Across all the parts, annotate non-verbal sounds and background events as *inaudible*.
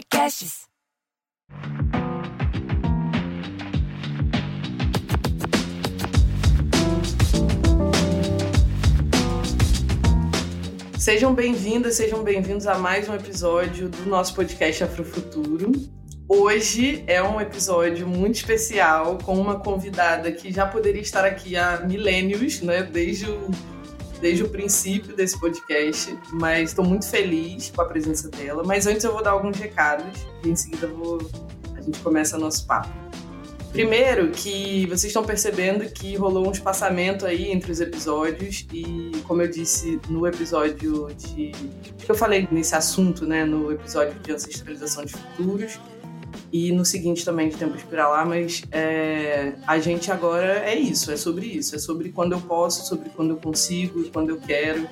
Podcasts. Sejam bem-vindas, sejam bem-vindos a mais um episódio do nosso podcast Afrofuturo. Hoje é um episódio muito especial com uma convidada que já poderia estar aqui há milênios, né? Desde o, desde o princípio desse podcast, mas estou muito feliz com a presença dela. Mas antes eu vou dar alguns recados e em seguida vou, a gente começa nosso papo. Primeiro, que vocês estão percebendo que rolou um espaçamento aí entre os episódios e, como eu disse no episódio de. que eu falei nesse assunto, né? No episódio de ancestralização de futuros e no seguinte também de Tempos para lá, mas é, a gente agora é isso, é sobre isso, é sobre quando eu posso, sobre quando eu consigo, quando eu quero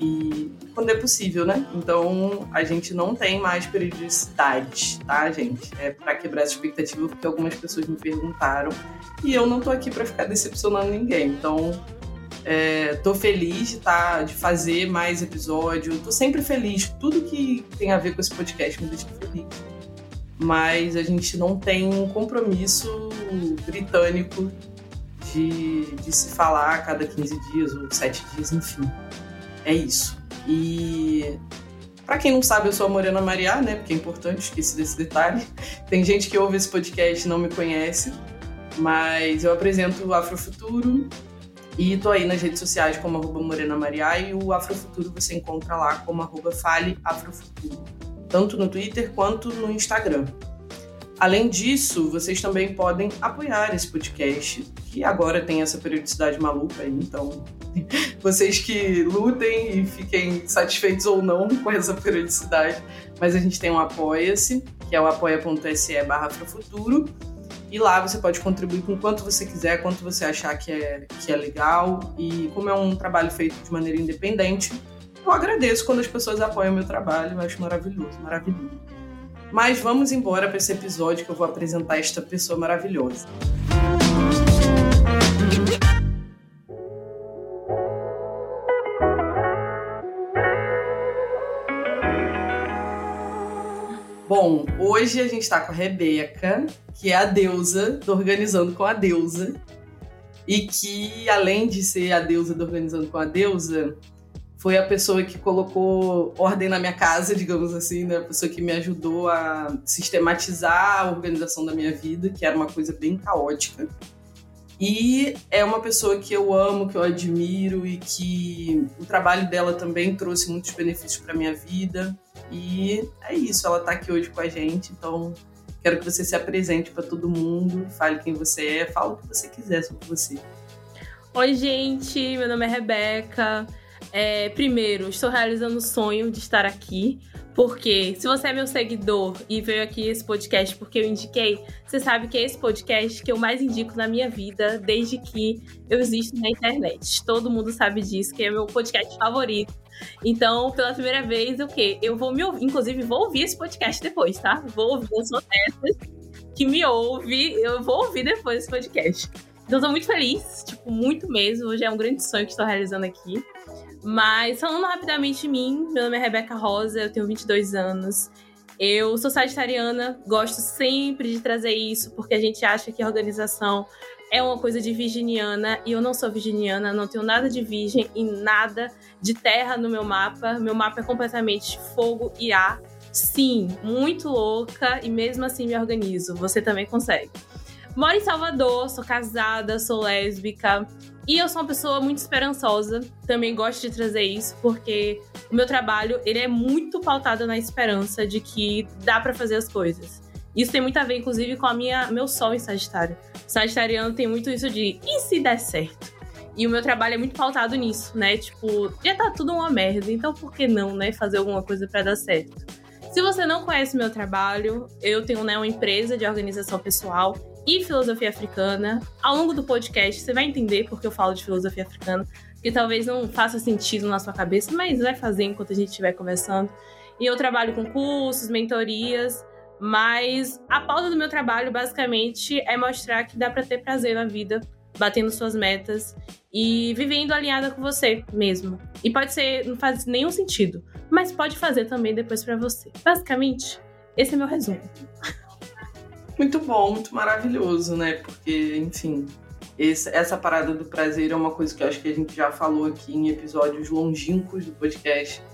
e quando é possível, né? Então a gente não tem mais periodicidade, tá, gente? É para quebrar essa expectativa porque algumas pessoas me perguntaram e eu não tô aqui para ficar decepcionando ninguém. Então é, tô feliz de, tá, de fazer mais episódio, tô sempre feliz. Tudo que tem a ver com esse podcast me deixa feliz. Mas a gente não tem um compromisso britânico de, de se falar a cada 15 dias ou 7 dias, enfim. É isso. E para quem não sabe, eu sou a Morena Mariá, né? Porque é importante, esqueci desse detalhe. *laughs* Tem gente que ouve esse podcast e não me conhece, mas eu apresento o Afrofuturo e tô aí nas redes sociais como arroba Morena Mariá e o Afrofuturo você encontra lá como arroba Fale Afrofuturo, tanto no Twitter quanto no Instagram. Além disso, vocês também podem apoiar esse podcast, que agora tem essa periodicidade maluca aí, então *laughs* vocês que lutem e fiquem satisfeitos ou não *laughs* com essa periodicidade, mas a gente tem um Apoia-se, que é o apoia.se barra futuro e lá você pode contribuir com quanto você quiser, quanto você achar que é, que é legal, e como é um trabalho feito de maneira independente, eu agradeço quando as pessoas apoiam o meu trabalho, eu acho maravilhoso, maravilhoso. Mas vamos embora para esse episódio que eu vou apresentar esta pessoa maravilhosa. Bom, hoje a gente está com a Rebeca, que é a deusa do Organizando com a Deusa. E que, além de ser a deusa do Organizando com a Deusa, foi a pessoa que colocou ordem na minha casa, digamos assim, né? A pessoa que me ajudou a sistematizar a organização da minha vida, que era uma coisa bem caótica. E é uma pessoa que eu amo, que eu admiro e que o trabalho dela também trouxe muitos benefícios para minha vida. E é isso, ela está aqui hoje com a gente, então quero que você se apresente para todo mundo, fale quem você é, fale o que você quiser sobre você. Oi, gente, meu nome é Rebeca. É, primeiro, estou realizando o sonho de estar aqui, porque se você é meu seguidor e veio aqui esse podcast porque eu indiquei, você sabe que é esse podcast que eu mais indico na minha vida desde que eu existo na internet. Todo mundo sabe disso, que é meu podcast favorito. Então, pela primeira vez, o quê? Eu vou me ouvir, inclusive vou ouvir esse podcast depois, tá? Vou ouvir, eu sou dessas que me ouve, eu vou ouvir depois esse podcast. Então, tô muito feliz, tipo, muito mesmo. Hoje é um grande sonho que estou realizando aqui. Mas falando rapidamente de mim, meu nome é Rebeca Rosa, eu tenho 22 anos. Eu sou sagitariana, gosto sempre de trazer isso, porque a gente acha que a organização é uma coisa de virginiana e eu não sou virginiana, não tenho nada de virgem e nada de terra no meu mapa. Meu mapa é completamente fogo e ar. Sim, muito louca e mesmo assim me organizo. Você também consegue. Moro em Salvador, sou casada, sou lésbica, e eu sou uma pessoa muito esperançosa, também gosto de trazer isso, porque o meu trabalho ele é muito pautado na esperança de que dá para fazer as coisas. Isso tem muito a ver, inclusive, com a minha meu sol em Sagitário. Sagitariano tem muito isso de e se der certo? E o meu trabalho é muito pautado nisso, né? Tipo, já tá tudo uma merda, então por que não, né, fazer alguma coisa para dar certo? Se você não conhece meu trabalho, eu tenho né, uma empresa de organização pessoal e filosofia africana. Ao longo do podcast, você vai entender porque eu falo de filosofia africana, que talvez não faça sentido na sua cabeça, mas vai fazer enquanto a gente estiver conversando. E eu trabalho com cursos, mentorias, mas a pauta do meu trabalho basicamente é mostrar que dá para ter prazer na vida, batendo suas metas e vivendo alinhada com você mesmo. E pode ser, não faz nenhum sentido, mas pode fazer também depois para você. Basicamente, esse é meu resumo. *laughs* Muito bom, muito maravilhoso, né? Porque, enfim, esse, essa parada do prazer é uma coisa que eu acho que a gente já falou aqui em episódios longínquos do podcast. *laughs*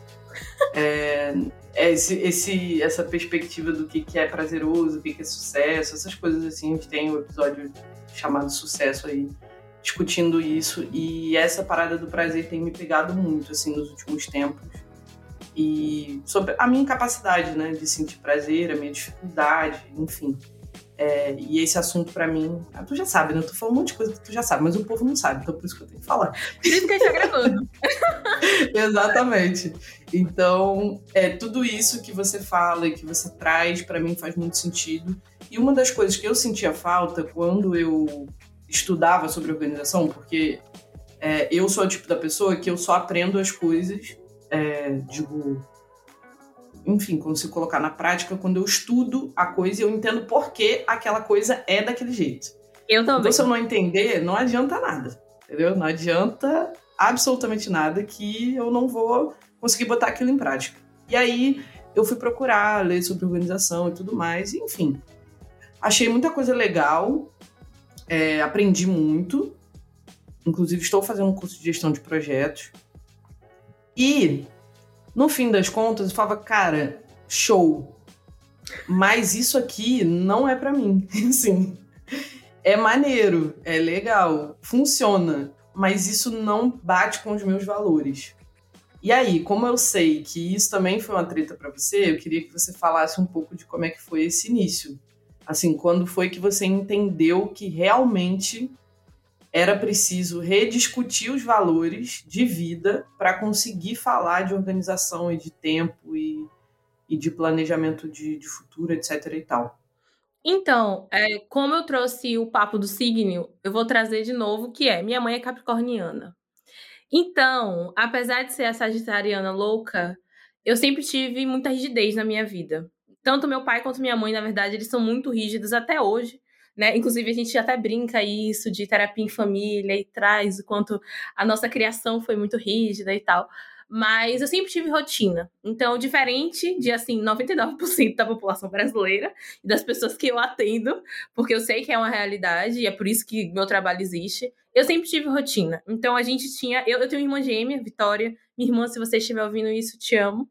É, é esse, esse, essa perspectiva do que, que é prazeroso, o que, que é sucesso, essas coisas assim. A gente tem um episódio chamado Sucesso aí, discutindo isso. E essa parada do prazer tem me pegado muito, assim, nos últimos tempos. E sobre a minha incapacidade, né, de sentir prazer, a minha dificuldade, enfim. É, e esse assunto para mim, ah, tu já sabe, né? Eu tô falando um monte de coisa que tu já sabe, mas o povo não sabe, então por isso que eu tenho que falar. Por isso que a gente tá gravando. *laughs* Exatamente. Então, é tudo isso que você fala e que você traz para mim faz muito sentido. E uma das coisas que eu sentia falta quando eu estudava sobre organização, porque é, eu sou o tipo da pessoa que eu só aprendo as coisas, é, digo, enfim, quando se colocar na prática, quando eu estudo a coisa e eu entendo por que aquela coisa é daquele jeito. Eu também. Então, se eu não entender, não adianta nada, entendeu? Não adianta absolutamente nada que eu não vou conseguir botar aquilo em prática. E aí eu fui procurar, ler sobre organização e tudo mais, e, enfim. Achei muita coisa legal, é, aprendi muito. Inclusive, estou fazendo um curso de gestão de projetos. E no fim das contas, eu falava, cara, show. Mas isso aqui não é para mim. *laughs* Sim. É maneiro, é legal, funciona, mas isso não bate com os meus valores. E aí, como eu sei que isso também foi uma treta para você, eu queria que você falasse um pouco de como é que foi esse início. Assim, quando foi que você entendeu que realmente era preciso rediscutir os valores de vida para conseguir falar de organização e de tempo e, e de planejamento de, de futuro, etc. e tal. Então, é, como eu trouxe o papo do signo, eu vou trazer de novo que é minha mãe é capricorniana. Então, apesar de ser a sagitariana louca, eu sempre tive muita rigidez na minha vida. Tanto meu pai quanto minha mãe, na verdade, eles são muito rígidos até hoje né? Inclusive, a gente até brinca isso de terapia em família e traz o quanto a nossa criação foi muito rígida e tal. Mas eu sempre tive rotina. Então, diferente de, assim, 99% da população brasileira e das pessoas que eu atendo, porque eu sei que é uma realidade e é por isso que meu trabalho existe, eu sempre tive rotina. Então, a gente tinha. Eu, eu tenho uma irmã gêmea, Vitória. Minha irmã, se você estiver ouvindo isso, te amo.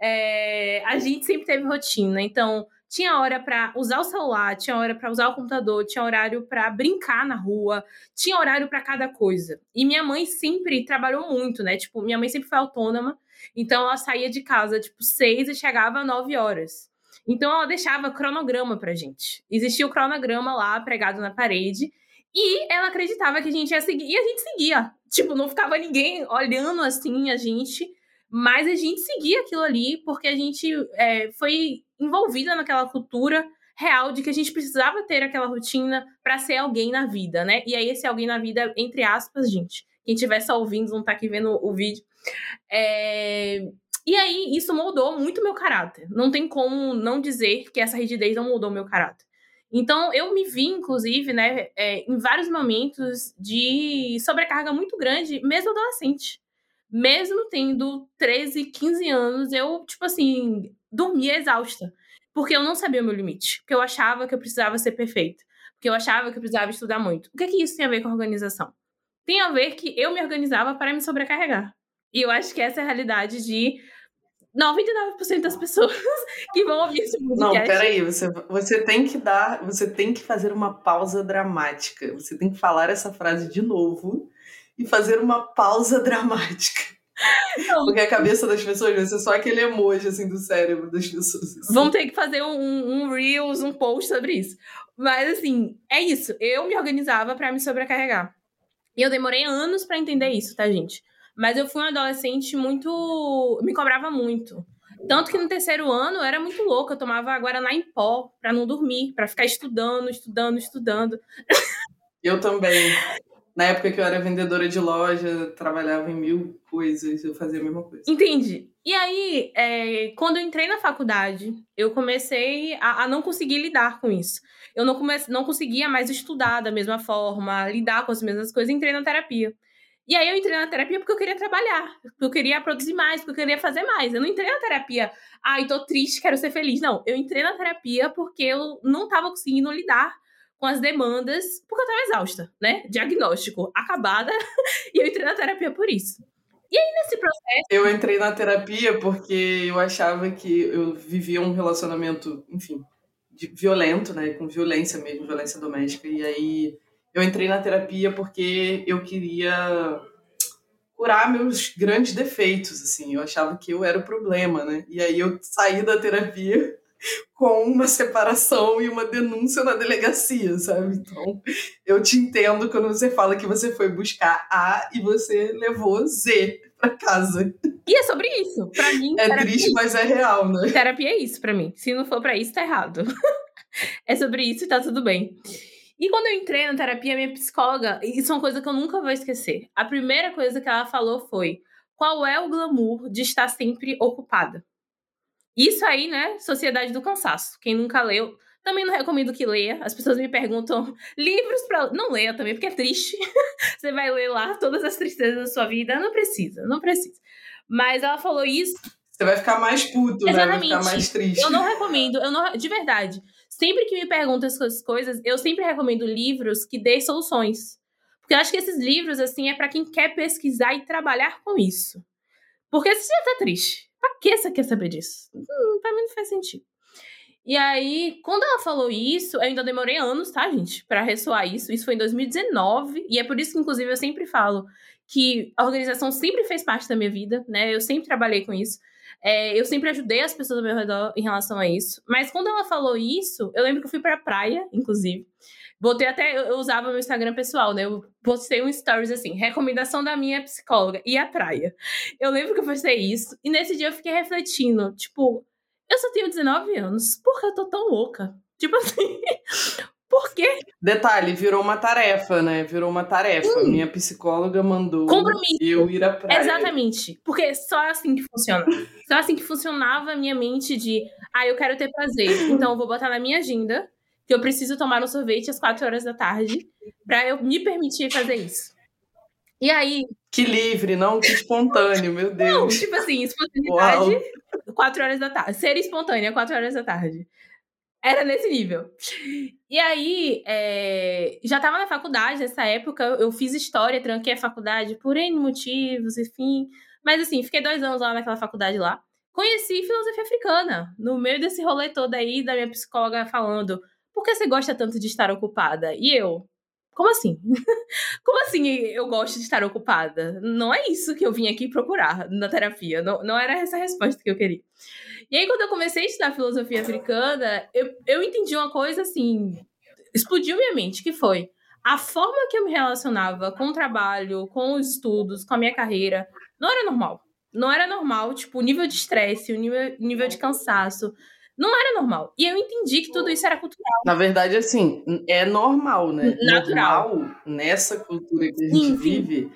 É, a gente sempre teve rotina. Então, tinha hora para usar o celular, tinha hora para usar o computador, tinha horário para brincar na rua, tinha horário para cada coisa. E minha mãe sempre trabalhou muito, né? Tipo, minha mãe sempre foi autônoma, então ela saía de casa tipo seis e chegava nove horas. Então ela deixava cronograma pra gente. Existia o cronograma lá pregado na parede e ela acreditava que a gente ia seguir e a gente seguia. Tipo, não ficava ninguém olhando assim a gente, mas a gente seguia aquilo ali porque a gente é, foi envolvida naquela cultura real de que a gente precisava ter aquela rotina para ser alguém na vida, né? E aí esse alguém na vida, entre aspas, gente, quem estiver só ouvindo, não tá aqui vendo o vídeo. É... E aí isso moldou muito meu caráter. Não tem como não dizer que essa rigidez não mudou meu caráter. Então eu me vi, inclusive, né, é, em vários momentos de sobrecarga muito grande, mesmo adolescente. Mesmo tendo 13, 15 anos, eu, tipo assim, dormia exausta. Porque eu não sabia o meu limite. Porque eu achava que eu precisava ser perfeita. Porque eu achava que eu precisava estudar muito. O que, é que isso tem a ver com organização? Tem a ver que eu me organizava para me sobrecarregar. E eu acho que essa é a realidade de 99% das pessoas *laughs* que vão ouvir esse podcast. Não, peraí, você, você tem que dar, você tem que fazer uma pausa dramática. Você tem que falar essa frase de novo e fazer uma pausa *laughs* dramática. Não. Porque a cabeça das pessoas vai ser só aquele emoji assim do cérebro das pessoas. Assim. Vamos ter que fazer um, um Reels, um post sobre isso. Mas assim, é isso. Eu me organizava para me sobrecarregar. E eu demorei anos para entender isso, tá, gente? Mas eu fui uma adolescente muito. me cobrava muito. Tanto que no terceiro ano eu era muito louca. Eu tomava Guaraná em pó pra não dormir, para ficar estudando, estudando, estudando. Eu também. Na época que eu era vendedora de loja, trabalhava em mil coisas, eu fazia a mesma coisa. Entendi. E aí, é, quando eu entrei na faculdade, eu comecei a, a não conseguir lidar com isso. Eu não, comece, não conseguia mais estudar da mesma forma, lidar com as mesmas coisas, entrei na terapia. E aí eu entrei na terapia porque eu queria trabalhar, porque eu queria produzir mais, porque eu queria fazer mais. Eu não entrei na terapia, ai, tô triste, quero ser feliz. Não, eu entrei na terapia porque eu não tava conseguindo lidar com as demandas, porque eu tava exausta, né? Diagnóstico, acabada, *laughs* e eu entrei na terapia por isso. E aí, nesse processo. Eu entrei na terapia porque eu achava que eu vivia um relacionamento, enfim, violento, né? Com violência mesmo, violência doméstica. E aí eu entrei na terapia porque eu queria curar meus grandes defeitos, assim. Eu achava que eu era o problema, né? E aí eu saí da terapia com uma separação e uma denúncia na delegacia, sabe? Então, eu te entendo quando você fala que você foi buscar A e você levou Z para casa. E é sobre isso. Para mim, é triste, é mas é real, né? Terapia é isso para mim. Se não for para isso, tá errado. *laughs* é sobre isso e tá tudo bem. E quando eu entrei na terapia, minha psicóloga, isso é uma coisa que eu nunca vou esquecer. A primeira coisa que ela falou foi: qual é o glamour de estar sempre ocupada? Isso aí, né? Sociedade do Cansaço. Quem nunca leu, também não recomendo que leia. As pessoas me perguntam *laughs* livros para não leia também, porque é triste. *laughs* Você vai ler lá todas as tristezas da sua vida. Não precisa, não precisa. Mas ela falou isso. Você vai ficar mais puto, Exatamente. né? Vai ficar mais triste. Eu não recomendo, eu não, de verdade. Sempre que me perguntam essas coisas, eu sempre recomendo livros que dêem soluções. Porque eu acho que esses livros, assim, é para quem quer pesquisar e trabalhar com isso. Porque você já tá triste. Pra que você quer saber disso? Hum, pra mim não faz sentido. E aí, quando ela falou isso, eu ainda demorei anos, tá, gente, para ressoar isso. Isso foi em 2019, e é por isso que, inclusive, eu sempre falo que a organização sempre fez parte da minha vida, né? Eu sempre trabalhei com isso. É, eu sempre ajudei as pessoas ao meu redor em relação a isso. Mas quando ela falou isso, eu lembro que eu fui pra praia, inclusive. Botei até, eu usava meu Instagram pessoal, né? Eu postei um stories assim, recomendação da minha psicóloga, e a praia. Eu lembro que eu postei isso, e nesse dia eu fiquei refletindo, tipo, eu só tenho 19 anos, por que eu tô tão louca? Tipo assim, *laughs* por quê? Detalhe, virou uma tarefa, né? Virou uma tarefa. Hum. Minha psicóloga mandou Compromisso. eu ir à praia. Exatamente. Porque só assim que funciona. *laughs* Só assim que funcionava a minha mente de, ah, eu quero ter prazer, então eu vou botar na minha agenda que eu preciso tomar um sorvete às quatro horas da tarde para eu me permitir fazer isso. E aí. Que livre, não que espontâneo, meu Deus. Não, tipo assim, espontaneidade, Uau. quatro horas da tarde. Ser espontânea, quatro horas da tarde. Era nesse nível. E aí, é, já tava na faculdade nessa época, eu fiz história, tranquei a faculdade por N motivos, enfim. Mas assim, fiquei dois anos lá naquela faculdade lá. Conheci filosofia africana, no meio desse rolê todo aí, da minha psicóloga falando por que você gosta tanto de estar ocupada? E eu, como assim? *laughs* Como assim eu gosto de estar ocupada? Não é isso que eu vim aqui procurar na terapia. Não, não era essa a resposta que eu queria. E aí, quando eu comecei a estudar filosofia africana, eu, eu entendi uma coisa assim. Explodiu minha mente, que foi a forma que eu me relacionava com o trabalho, com os estudos, com a minha carreira, não era normal. Não era normal, tipo, o nível de estresse, o nível, nível de cansaço, não era normal. E eu entendi que tudo isso era cultural. Na verdade, assim, é normal, né? Natural. Normal, nessa cultura que a gente sim, vive.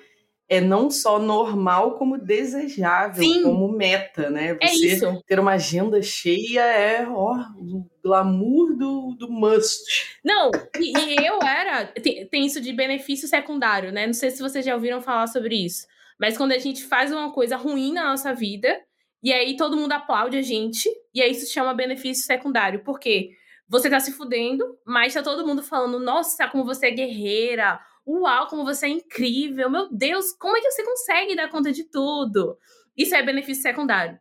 É não só normal, como desejável, sim. como meta, né? É Você é isso. ter uma agenda cheia é, ó, o glamour do, do must. Não, e, e eu era. Tem, tem isso de benefício secundário, né? Não sei se vocês já ouviram falar sobre isso. Mas quando a gente faz uma coisa ruim na nossa vida, e aí todo mundo aplaude a gente, e aí isso se chama benefício secundário. Por quê? Você tá se fudendo, mas tá todo mundo falando, nossa, como você é guerreira, uau, como você é incrível, meu Deus, como é que você consegue dar conta de tudo? Isso é benefício secundário.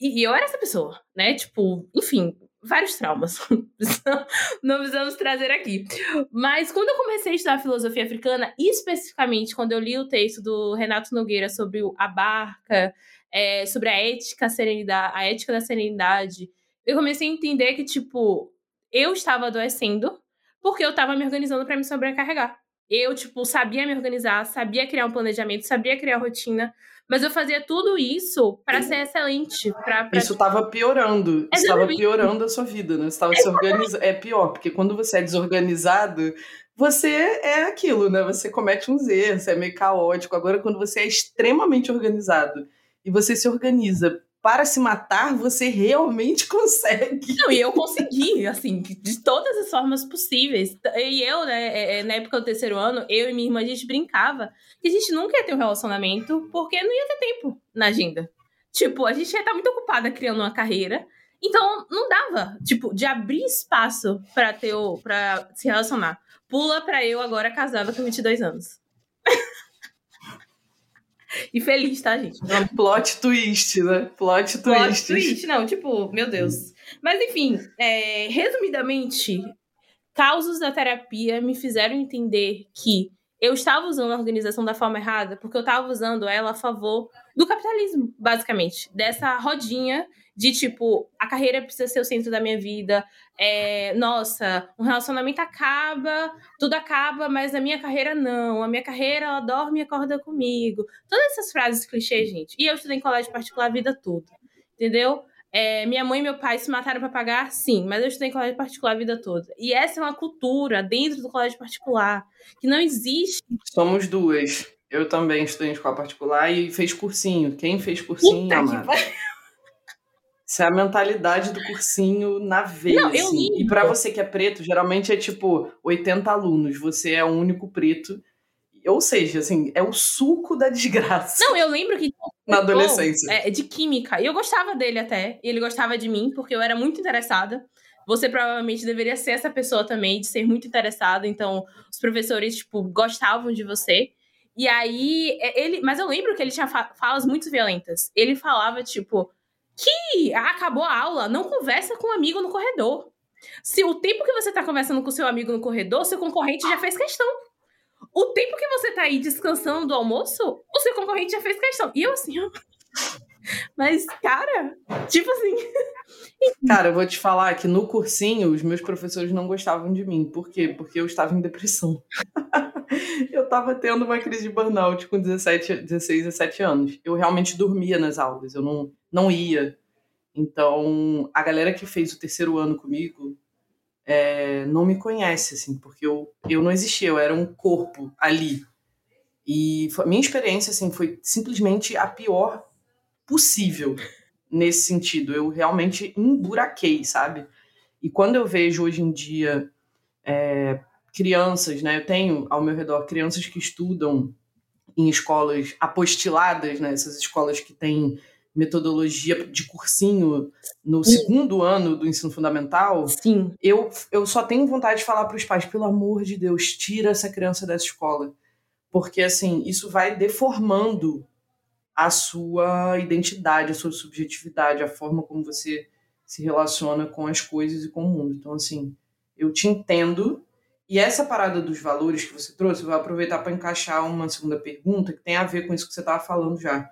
E, e eu era essa pessoa, né? Tipo, enfim, vários traumas. *laughs* Não precisamos trazer aqui. Mas quando eu comecei a estudar filosofia africana, especificamente quando eu li o texto do Renato Nogueira sobre a barca, é, sobre a ética, a serenidade, a ética da serenidade, eu comecei a entender que, tipo, eu estava adoecendo porque eu estava me organizando para me sobrecarregar. Eu, tipo, sabia me organizar, sabia criar um planejamento, sabia criar rotina, mas eu fazia tudo isso para ser excelente. Pra, pra... Isso estava piorando. Estava piorando a sua vida, né? Estava se organizando. É pior, porque quando você é desorganizado, você é aquilo, né? Você comete uns erros, é meio caótico. Agora, quando você é extremamente organizado e você se organiza para se matar, você realmente *laughs* consegue. Não, e eu consegui, assim, de todas as formas possíveis. E eu, né, é, é, na época do terceiro ano, eu e minha irmã, a gente brincava que a gente nunca ia ter um relacionamento porque não ia ter tempo na agenda. Tipo, a gente ia estar muito ocupada criando uma carreira. Então, não dava, tipo, de abrir espaço para ter para se relacionar. Pula pra eu agora casada com 22 anos. *laughs* e feliz, tá, gente? É plot twist, né? Plot twist. Plot twist, não, tipo, meu Deus. Mas enfim, é, resumidamente, causos da terapia me fizeram entender que eu estava usando a organização da forma errada, porque eu estava usando ela a favor do capitalismo, basicamente. Dessa rodinha de tipo, a carreira precisa ser o centro da minha vida. É, nossa, um relacionamento acaba, tudo acaba, mas a minha carreira não. A minha carreira, ela dorme e acorda comigo. Todas essas frases clichês, gente. E eu estudei em colégio particular a vida toda. Entendeu? É, minha mãe e meu pai se mataram para pagar, sim, mas eu estudei em colégio particular a vida toda. E essa é uma cultura dentro do colégio particular que não existe. Somos duas. Eu também estudei em escola particular e fez cursinho. Quem fez cursinho, Puta amada? Isso é a mentalidade do cursinho na veia. Não, assim. E para você que é preto, geralmente é tipo 80 alunos, você é o único preto. Ou seja, assim, é o suco da desgraça. Não, eu lembro que. Na adolescência. É, de química. E eu gostava dele até. E ele gostava de mim, porque eu era muito interessada. Você provavelmente deveria ser essa pessoa também, de ser muito interessada. Então, os professores, tipo, gostavam de você. E aí, é, ele. Mas eu lembro que ele tinha falas muito violentas. Ele falava, tipo que acabou a aula, não conversa com um amigo no corredor. Se o tempo que você está conversando com seu amigo no corredor, seu concorrente já fez questão. O tempo que você está aí descansando do almoço, o seu concorrente já fez questão. E eu assim, ó. Mas, cara, tipo assim. cara, eu vou te falar que no cursinho os meus professores não gostavam de mim. Por quê? Porque eu estava em depressão. *laughs* eu estava tendo uma crise de burnout com 17, 16, 17 anos. Eu realmente dormia nas aulas, eu não, não ia. Então, a galera que fez o terceiro ano comigo é, não me conhece, assim, porque eu, eu não existia, eu era um corpo ali. E a minha experiência, assim, foi simplesmente a pior possível nesse sentido. Eu realmente emburaquei, sabe? E quando eu vejo hoje em dia é, crianças, né? Eu tenho ao meu redor crianças que estudam em escolas apostiladas, né? Essas escolas que têm metodologia de cursinho no Sim. segundo ano do ensino fundamental, Sim. Eu, eu só tenho vontade de falar para os pais, pelo amor de Deus, tira essa criança dessa escola. Porque, assim, isso vai deformando a sua identidade, a sua subjetividade, a forma como você se relaciona com as coisas e com o mundo. Então, assim, eu te entendo. E essa parada dos valores que você trouxe, eu vou aproveitar para encaixar uma segunda pergunta que tem a ver com isso que você estava falando já.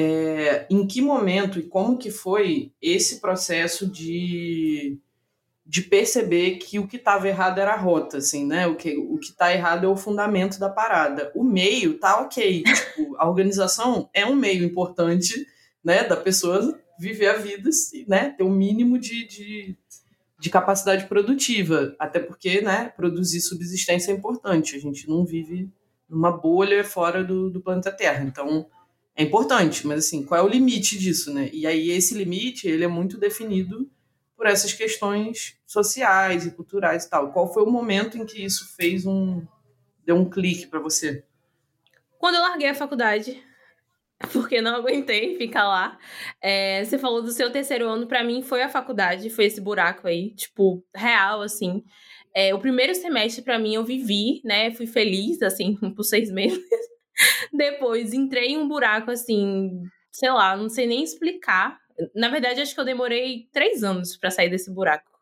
É, em que momento e como que foi esse processo de de perceber que o que estava errado era a rota, assim, né? O que o que está errado é o fundamento da parada. O meio tá ok, *laughs* tipo, a organização é um meio importante, né, da pessoa viver a vida, né, ter o um mínimo de, de, de, capacidade produtiva, até porque, né, produzir subsistência é importante. A gente não vive numa bolha fora do, do planeta Terra, então é importante. Mas assim, qual é o limite disso, né? E aí esse limite ele é muito definido por essas questões sociais e culturais e tal. Qual foi o momento em que isso fez um deu um clique para você? Quando eu larguei a faculdade, *laughs* porque não aguentei ficar lá. É, você falou do seu terceiro ano, para mim foi a faculdade, foi esse buraco aí, tipo, real, assim. É, o primeiro semestre, para mim, eu vivi, né? Fui feliz, assim, *laughs* por seis meses. *laughs* Depois entrei em um buraco, assim, sei lá, não sei nem explicar. Na verdade, acho que eu demorei três anos para sair desse buraco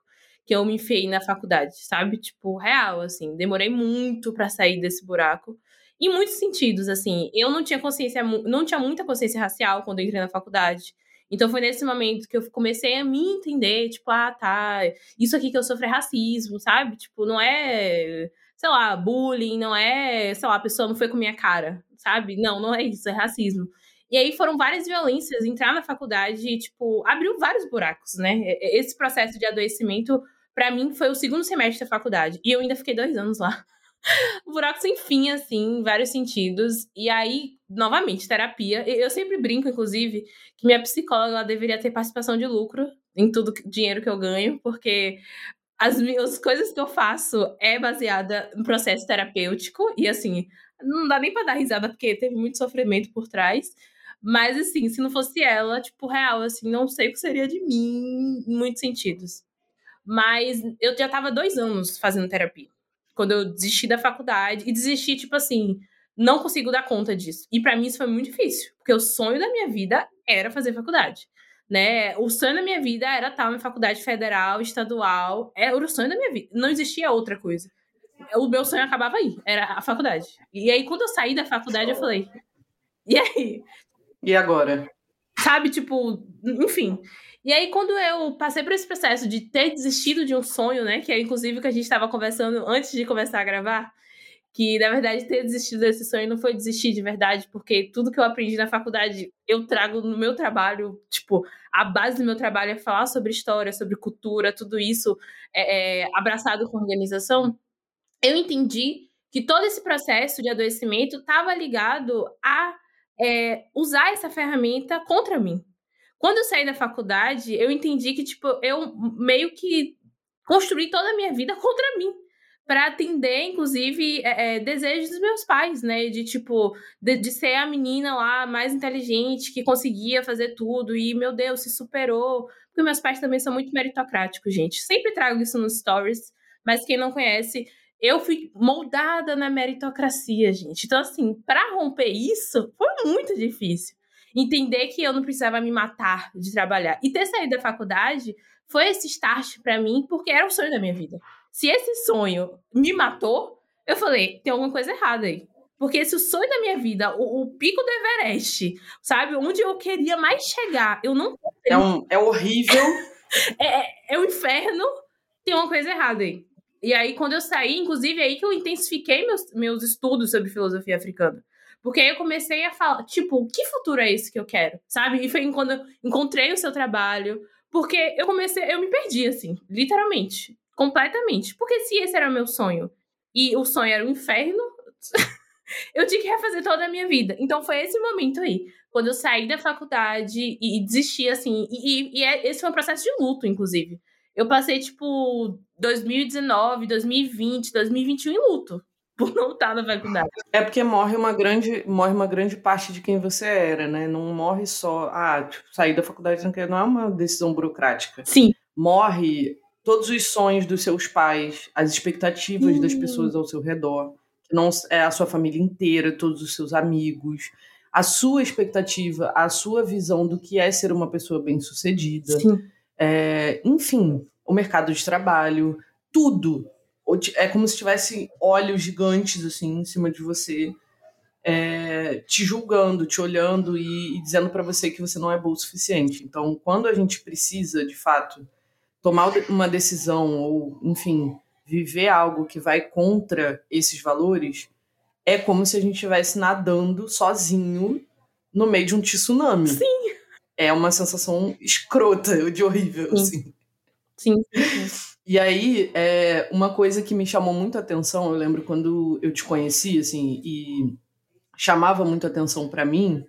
que eu me enfiei na faculdade, sabe? Tipo, real, assim. Demorei muito para sair desse buraco. Em muitos sentidos, assim. Eu não tinha consciência, não tinha muita consciência racial quando entrei na faculdade. Então foi nesse momento que eu comecei a me entender, tipo, ah, tá, isso aqui que eu sofro é racismo, sabe? Tipo, não é, sei lá, bullying, não é, sei lá, a pessoa não foi com minha cara, sabe? Não, não é isso, é racismo. E aí foram várias violências, entrar na faculdade, tipo, abriu vários buracos, né? Esse processo de adoecimento, para mim, foi o segundo semestre da faculdade. E eu ainda fiquei dois anos lá. *laughs* buraco sem fim, assim, em vários sentidos. E aí, novamente, terapia. Eu sempre brinco, inclusive, que minha psicóloga deveria ter participação de lucro em tudo dinheiro que eu ganho, porque as minhas coisas que eu faço é baseada em processo terapêutico e assim, não dá nem para dar risada porque teve muito sofrimento por trás. Mas assim, se não fosse ela, tipo, real, assim, não sei o que seria de mim em muitos sentidos. Mas eu já tava dois anos fazendo terapia. Quando eu desisti da faculdade e desisti, tipo assim, não consigo dar conta disso. E para mim isso foi muito difícil, porque o sonho da minha vida era fazer faculdade né? O sonho da minha vida era estar em faculdade federal, estadual, era o sonho da minha vida. Não existia outra coisa. O meu sonho acabava aí, era a faculdade. E aí, quando eu saí da faculdade, eu falei: e aí? E agora? Sabe, tipo, enfim. E aí, quando eu passei por esse processo de ter desistido de um sonho, né? Que é inclusive o que a gente estava conversando antes de começar a gravar, que na verdade ter desistido desse sonho não foi desistir de verdade, porque tudo que eu aprendi na faculdade eu trago no meu trabalho, tipo, a base do meu trabalho é falar sobre história, sobre cultura, tudo isso é, é, abraçado com organização. Eu entendi que todo esse processo de adoecimento estava ligado a é, usar essa ferramenta contra mim. Quando eu saí da faculdade, eu entendi que, tipo, eu meio que construí toda a minha vida contra mim para atender, inclusive, é, é, desejos dos meus pais, né? De tipo, de, de, ser a menina lá mais inteligente, que conseguia fazer tudo, e meu Deus, se superou. Porque meus pais também são muito meritocráticos, gente. Sempre trago isso nos stories, mas quem não conhece, eu fui moldada na meritocracia, gente. Então, assim, para romper isso, foi muito difícil. Entender que eu não precisava me matar de trabalhar. E ter saído da faculdade foi esse start para mim, porque era o sonho da minha vida. Se esse sonho me matou, eu falei, tem alguma coisa errada aí. Porque esse o sonho da minha vida, o, o, pico do Everest, sabe? Onde eu queria mais chegar, eu não. É, um, é horrível. *laughs* é, é, é o um inferno, tem uma coisa errada aí. E aí, quando eu saí, inclusive, é aí que eu intensifiquei meus, meus estudos sobre filosofia africana. Porque aí eu comecei a falar, tipo, que futuro é esse que eu quero? Sabe? E foi quando eu encontrei o seu trabalho. Porque eu comecei, eu me perdi, assim, literalmente. Completamente. Porque se esse era o meu sonho e o sonho era o inferno, *laughs* eu tinha que refazer toda a minha vida. Então foi esse momento aí. Quando eu saí da faculdade e, e desisti, assim. E, e, é, esse foi um processo de luto, inclusive. Eu passei, tipo, 2019, 2020, 2021 em luto. *laughs* Por não estar na faculdade. É porque morre uma grande, morre uma grande parte de quem você era, né? Não morre só. Ah, tipo, sair da faculdade não é uma decisão burocrática. Sim. Morre todos os sonhos dos seus pais, as expectativas uhum. das pessoas ao seu redor, que não é a sua família inteira, todos os seus amigos, a sua expectativa, a sua visão do que é ser uma pessoa bem-sucedida, é, enfim, o mercado de trabalho, tudo. É como se tivesse olhos gigantes assim em cima de você, é, te julgando, te olhando e, e dizendo para você que você não é bom o suficiente. Então, quando a gente precisa, de fato, tomar uma decisão ou, enfim, viver algo que vai contra esses valores, é como se a gente estivesse nadando sozinho no meio de um tsunami. Sim. É uma sensação escrota, de horrível, Sim. assim. Sim. E aí, é, uma coisa que me chamou muito a atenção, eu lembro quando eu te conheci, assim, e chamava muito atenção para mim,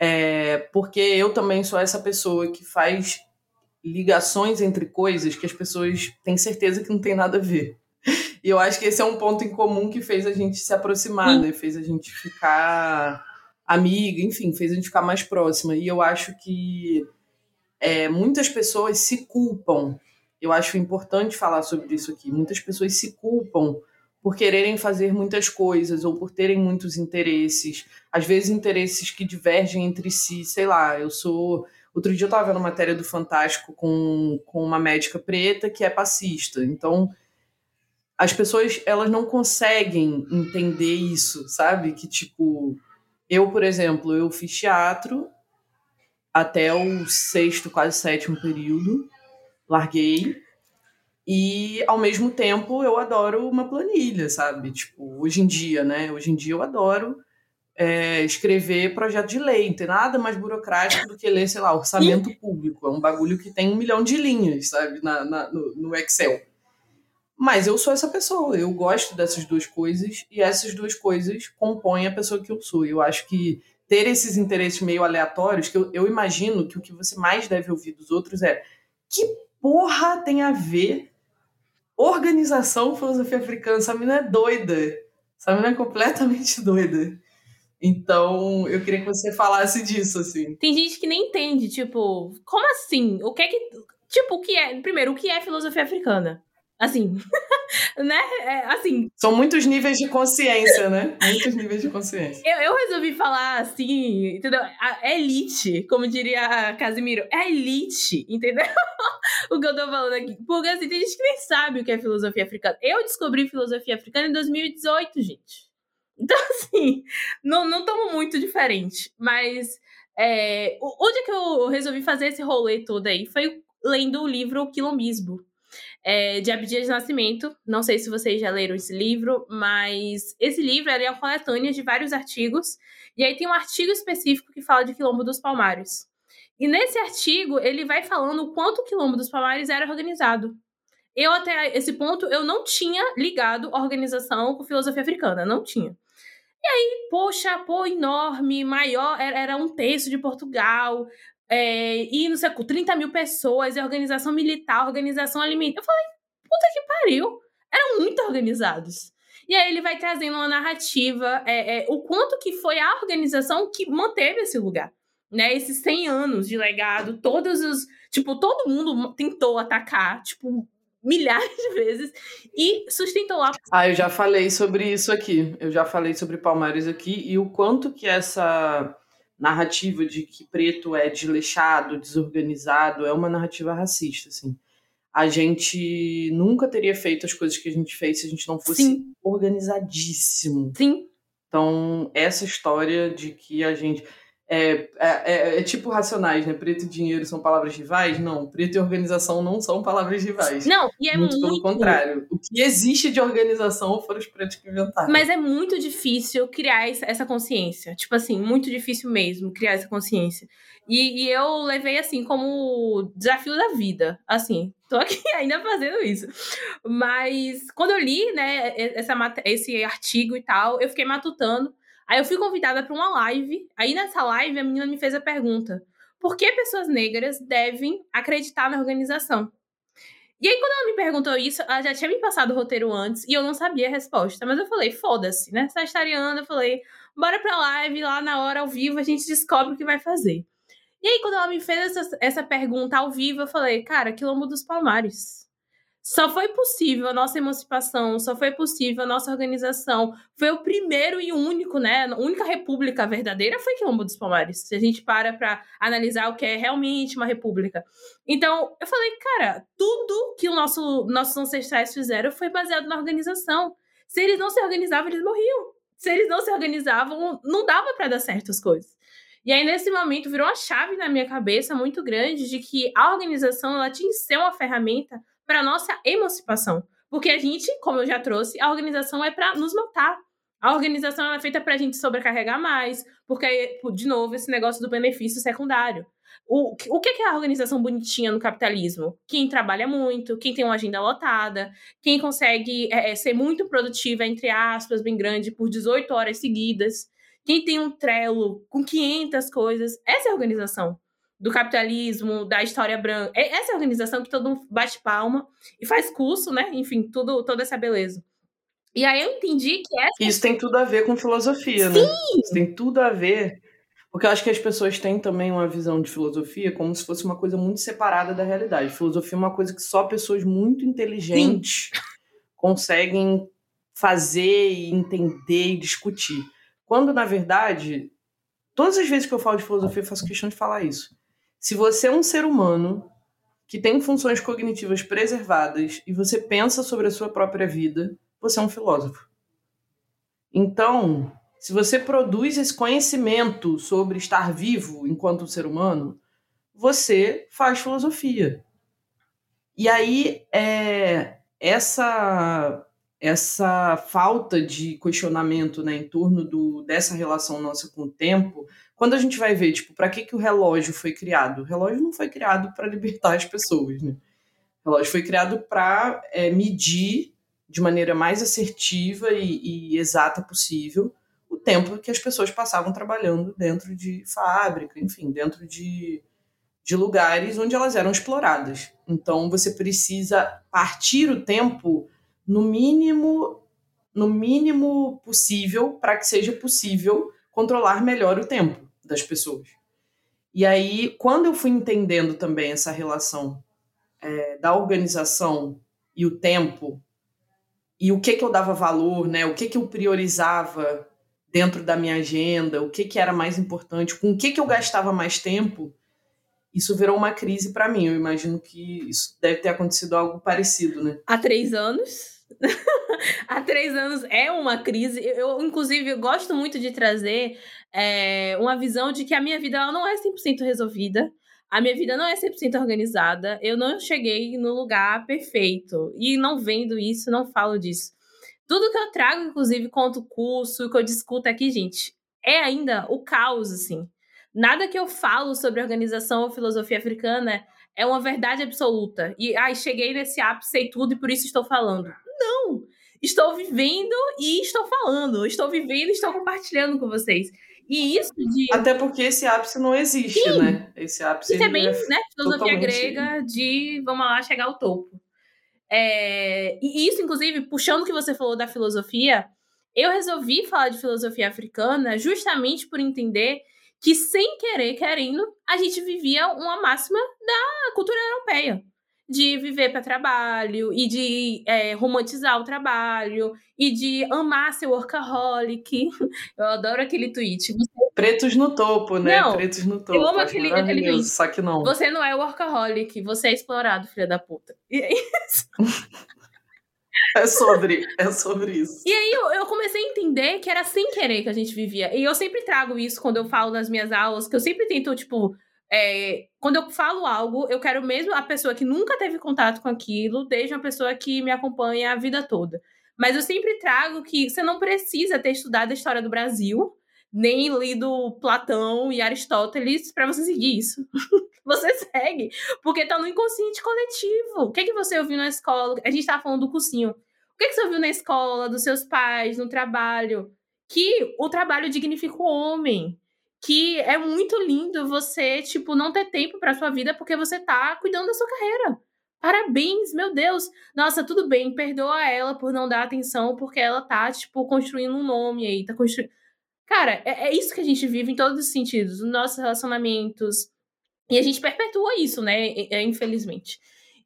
é porque eu também sou essa pessoa que faz ligações entre coisas que as pessoas têm certeza que não tem nada a ver. E eu acho que esse é um ponto em comum que fez a gente se aproximar, né? Fez a gente ficar amiga, enfim, fez a gente ficar mais próxima. E eu acho que é, muitas pessoas se culpam. Eu acho importante falar sobre isso aqui. Muitas pessoas se culpam por quererem fazer muitas coisas ou por terem muitos interesses. Às vezes, interesses que divergem entre si. Sei lá, eu sou Outro dia eu estava vendo matéria do Fantástico com, com uma médica preta que é passista. Então, as pessoas elas não conseguem entender isso, sabe? Que tipo, eu, por exemplo, eu fiz teatro até o sexto, quase sétimo período, larguei. E ao mesmo tempo eu adoro uma planilha, sabe? Tipo, hoje em dia, né? Hoje em dia eu adoro é, escrever projeto de lei. Não tem nada mais burocrático do que ler, sei lá, orçamento público. É um bagulho que tem um milhão de linhas, sabe, na, na no, no Excel. Mas eu sou essa pessoa, eu gosto dessas duas coisas e essas duas coisas compõem a pessoa que eu sou. Eu acho que ter esses interesses meio aleatórios, que eu, eu imagino que o que você mais deve ouvir dos outros é que porra tem a ver organização filosofia africana? Essa menina é doida. Essa menina é completamente doida. Então, eu queria que você falasse disso, assim. Tem gente que nem entende, tipo, como assim? O que é que. Tipo, o que é. Primeiro, o que é filosofia africana? Assim, *laughs* né? É, assim. São muitos níveis de consciência, né? Muitos níveis de consciência. Eu, eu resolvi falar assim, entendeu? A elite, como diria Casimiro, é elite, entendeu? *laughs* o que eu tô falando aqui. Porque assim, tem gente que nem sabe o que é filosofia africana. Eu descobri filosofia africana em 2018, gente. Então, *laughs* assim, não estamos muito diferentes. Mas é, onde é que eu resolvi fazer esse rolê todo aí? Foi lendo o livro Quilombismo, é, de Abdias de Nascimento. Não sei se vocês já leram esse livro, mas esse livro é uma coletânea de vários artigos. E aí tem um artigo específico que fala de Quilombo dos Palmares. E nesse artigo, ele vai falando o quanto o Quilombo dos Palmares era organizado. Eu, até esse ponto, eu não tinha ligado organização com filosofia africana, não tinha. E aí, poxa, pô, enorme, maior, era, era um terço de Portugal, é, e não sei, 30 mil pessoas, e organização militar, organização alimentar. Eu falei, puta que pariu. Eram muito organizados. E aí ele vai trazendo uma narrativa, é, é, o quanto que foi a organização que manteve esse lugar. Né, esses 100 anos de legado, todos os. Tipo, todo mundo tentou atacar, tipo, milhares de vezes e sustentou lá. Ah, eu já falei sobre isso aqui. Eu já falei sobre Palmares aqui e o quanto que essa narrativa de que preto é desleixado, desorganizado, é uma narrativa racista, assim. A gente nunca teria feito as coisas que a gente fez se a gente não fosse Sim. organizadíssimo. Sim. Então, essa história de que a gente é, é, é, é, tipo racionais, né? Preto e dinheiro são palavras rivais? Não, preto e organização não são palavras rivais. Não, e é muito, muito pelo contrário. O que existe de organização foram os pretos que inventaram. Mas é muito difícil criar essa consciência. Tipo assim, muito difícil mesmo criar essa consciência. E, e eu levei assim como desafio da vida. Assim, tô aqui *laughs* ainda fazendo isso. Mas quando eu li, né, essa, esse artigo e tal, eu fiquei matutando. Aí eu fui convidada para uma live. Aí nessa live a menina me fez a pergunta: por que pessoas negras devem acreditar na organização? E aí, quando ela me perguntou isso, ela já tinha me passado o roteiro antes e eu não sabia a resposta. Mas eu falei, foda-se, né? Sagitariana, eu falei, bora pra live, lá na hora, ao vivo, a gente descobre o que vai fazer. E aí, quando ela me fez essa, essa pergunta ao vivo, eu falei, cara, Quilombo dos Palmares. Só foi possível a nossa emancipação, só foi possível a nossa organização. Foi o primeiro e único, né? A única república verdadeira foi Quilombo dos Palmares. Se a gente para para analisar o que é realmente uma república. Então, eu falei, cara, tudo que o nosso, nossos ancestrais fizeram foi baseado na organização. Se eles não se organizavam, eles morriam. Se eles não se organizavam, não dava para dar certas coisas. E aí, nesse momento, virou uma chave na minha cabeça muito grande de que a organização ela tinha que ser uma ferramenta para nossa emancipação. Porque a gente, como eu já trouxe, a organização é para nos matar. A organização é feita para a gente sobrecarregar mais, porque, de novo, esse negócio do benefício secundário. O, o que é a organização bonitinha no capitalismo? Quem trabalha muito, quem tem uma agenda lotada, quem consegue é, é ser muito produtiva, entre aspas, bem grande, por 18 horas seguidas, quem tem um trelo com 500 coisas. Essa é a organização do capitalismo, da história branca. É essa organização que todo mundo bate palma e faz curso, né? Enfim, tudo, toda essa beleza. E aí eu entendi que essa... Isso tem tudo a ver com filosofia, Sim! né? Isso tem tudo a ver. Porque eu acho que as pessoas têm também uma visão de filosofia como se fosse uma coisa muito separada da realidade. Filosofia é uma coisa que só pessoas muito inteligentes Sim. conseguem fazer e entender e discutir. Quando, na verdade, todas as vezes que eu falo de filosofia, eu faço questão de falar isso. Se você é um ser humano que tem funções cognitivas preservadas e você pensa sobre a sua própria vida, você é um filósofo. Então, se você produz esse conhecimento sobre estar vivo enquanto ser humano, você faz filosofia. E aí, é, essa essa falta de questionamento né, em torno do, dessa relação nossa com o tempo quando a gente vai ver, tipo, para que, que o relógio foi criado? O relógio não foi criado para *laughs* libertar as pessoas, né? O relógio foi criado para é, medir de maneira mais assertiva e, e exata possível o tempo que as pessoas passavam trabalhando dentro de fábrica, enfim, dentro de, de lugares onde elas eram exploradas. Então você precisa partir o tempo no mínimo no mínimo possível para que seja possível controlar melhor o tempo das pessoas. E aí, quando eu fui entendendo também essa relação é, da organização e o tempo, e o que, que eu dava valor, né? o que, que eu priorizava dentro da minha agenda, o que, que era mais importante, com o que, que eu gastava mais tempo, isso virou uma crise para mim. Eu imagino que isso deve ter acontecido algo parecido, né? Há três anos. *laughs* Há três anos é uma crise. Eu, inclusive, gosto muito de trazer é, uma visão de que a minha vida ela não é 100% resolvida. A minha vida não é 100% organizada. Eu não cheguei no lugar perfeito. E não vendo isso, não falo disso. Tudo que eu trago, inclusive, conto curso, que eu discuto aqui, gente, é ainda o caos, assim. Nada que eu falo sobre organização ou filosofia africana é uma verdade absoluta. E, ai, cheguei nesse ápice, sei tudo e por isso estou falando. Não! Estou vivendo e estou falando. Estou vivendo e estou compartilhando com vocês. E isso de. Até porque esse ápice não existe, Sim. né? Esse ápice. E também, é né? Filosofia grega de vamos lá chegar ao topo. É, e isso, inclusive, puxando o que você falou da filosofia, eu resolvi falar de filosofia africana justamente por entender que, sem querer, querendo, a gente vivia uma máxima da cultura europeia de viver para trabalho e de é, romantizar o trabalho e de amar ser workaholic. *laughs* Eu adoro aquele tweet. Você... Pretos no topo, né? Não, Pretos no topo. Eu amo aquele, aquele tweet. Só que não. Você não é workaholic, você é explorado, filha da puta. E é isso. *laughs* É sobre, é sobre isso. E aí eu, eu, comecei a entender que era sem querer que a gente vivia. E eu sempre trago isso quando eu falo nas minhas aulas, que eu sempre tento, tipo, é, quando eu falo algo, eu quero mesmo a pessoa que nunca teve contato com aquilo, desde uma pessoa que me acompanha a vida toda. Mas eu sempre trago que você não precisa ter estudado a história do Brasil, nem lido Platão e Aristóteles para você seguir isso. *laughs* você segue, porque tá no inconsciente coletivo. O que, é que você ouviu na escola? A gente tava falando do cursinho. O que, é que você ouviu na escola, dos seus pais, no trabalho? Que o trabalho dignifica o homem que é muito lindo você, tipo, não ter tempo para sua vida porque você tá cuidando da sua carreira. Parabéns, meu Deus. Nossa, tudo bem, perdoa ela por não dar atenção porque ela tá, tipo, construindo um nome aí, tá construindo. Cara, é, é isso que a gente vive em todos os sentidos, nos nossos relacionamentos. E a gente perpetua isso, né? É, infelizmente.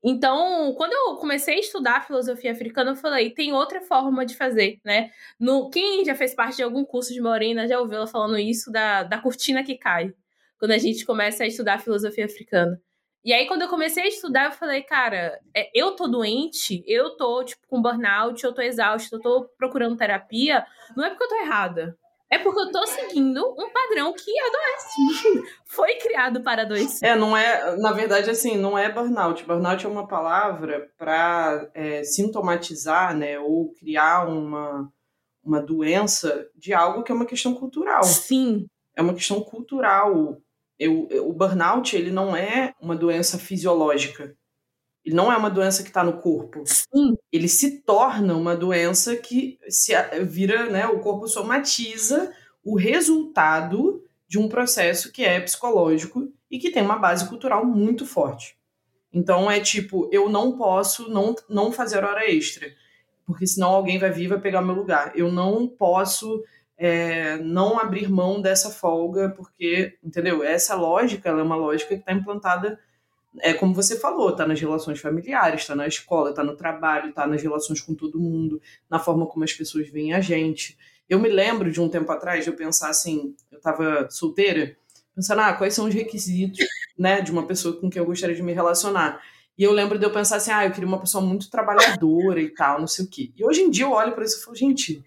Então, quando eu comecei a estudar filosofia africana, eu falei, tem outra forma de fazer, né? No, quem já fez parte de algum curso de Morena já ouviu ela falando isso da, da cortina que cai, quando a gente começa a estudar filosofia africana. E aí, quando eu comecei a estudar, eu falei, cara, é, eu tô doente, eu tô, tipo, com burnout, eu tô exausta, eu tô procurando terapia, não é porque eu tô errada. É porque eu tô seguindo um padrão que adoece. *laughs* Foi criado para adoecer. É, não é. Na verdade, assim, não é burnout. Burnout é uma palavra para é, sintomatizar, né? Ou criar uma, uma doença de algo que é uma questão cultural. Sim. É uma questão cultural. Eu, eu, o burnout, ele não é uma doença fisiológica. Ele não é uma doença que está no corpo. Sim. Ele se torna uma doença que se vira, né? O corpo somatiza o resultado de um processo que é psicológico e que tem uma base cultural muito forte. Então é tipo, eu não posso não, não fazer hora extra, porque senão alguém vai vir e vai pegar meu lugar. Eu não posso é, não abrir mão dessa folga, porque, entendeu? Essa lógica ela é uma lógica que está implantada é como você falou, tá nas relações familiares, tá na escola, tá no trabalho, tá nas relações com todo mundo, na forma como as pessoas veem a gente. Eu me lembro de um tempo atrás de eu pensar assim, eu tava solteira, pensando, ah, quais são os requisitos, né, de uma pessoa com quem eu gostaria de me relacionar. E eu lembro de eu pensar assim, ah, eu queria uma pessoa muito trabalhadora e tal, não sei o quê. E hoje em dia eu olho para isso e falo, gente,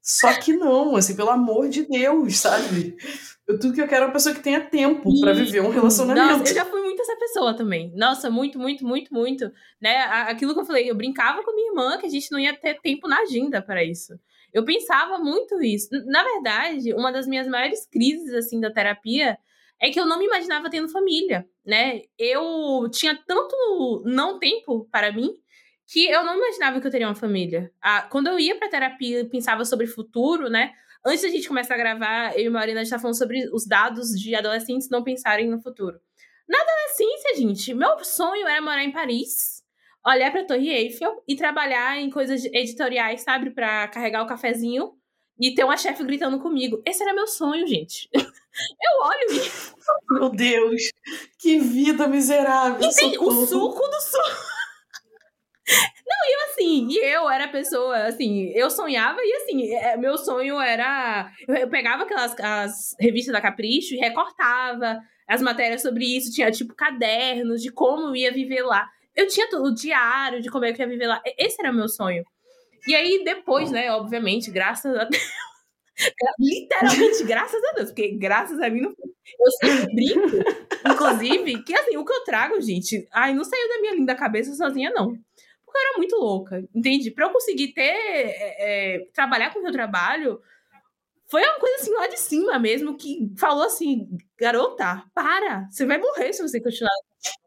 só que não, assim, pelo amor de Deus, sabe? Eu, tudo que eu quero é uma pessoa que tenha tempo para viver um relacionamento. Nossa, eu já fui muito essa pessoa também. Nossa, muito, muito, muito, muito. Né? Aquilo que eu falei, eu brincava com minha irmã que a gente não ia ter tempo na agenda para isso. Eu pensava muito isso. Na verdade, uma das minhas maiores crises assim da terapia é que eu não me imaginava tendo família, né? Eu tinha tanto não tempo para mim que eu não imaginava que eu teria uma família. Ah, quando eu ia para terapia e pensava sobre futuro, né? Antes da gente começar a gravar, eu e a Marina já falando sobre os dados de adolescentes não pensarem no futuro. Na adolescência, gente, meu sonho era morar em Paris, olhar para a Torre Eiffel e trabalhar em coisas editoriais, sabe, para carregar o cafezinho e ter uma chefe gritando comigo. Esse era meu sonho, gente. *laughs* Eu olho e. Meu Deus, que vida miserável. Entende? O suco do suco. Não, e eu assim, e eu era pessoa, assim, eu sonhava e assim, é, meu sonho era. Eu pegava aquelas as revistas da Capricho e recortava as matérias sobre isso, tinha tipo cadernos de como eu ia viver lá. Eu tinha o diário de como eu ia viver lá. Esse era meu sonho. E aí, depois, né, obviamente, graças a Deus. *laughs* Literalmente, graças a Deus, porque graças a mim não Eu sempre brinco, inclusive, que assim, o que eu trago, gente, ai, não saiu da minha linda cabeça sozinha, não eu era muito louca, entende? Para eu conseguir ter, é, é, trabalhar com o meu trabalho, foi uma coisa assim lá de cima mesmo, que falou assim, garota, para, você vai morrer se você continuar.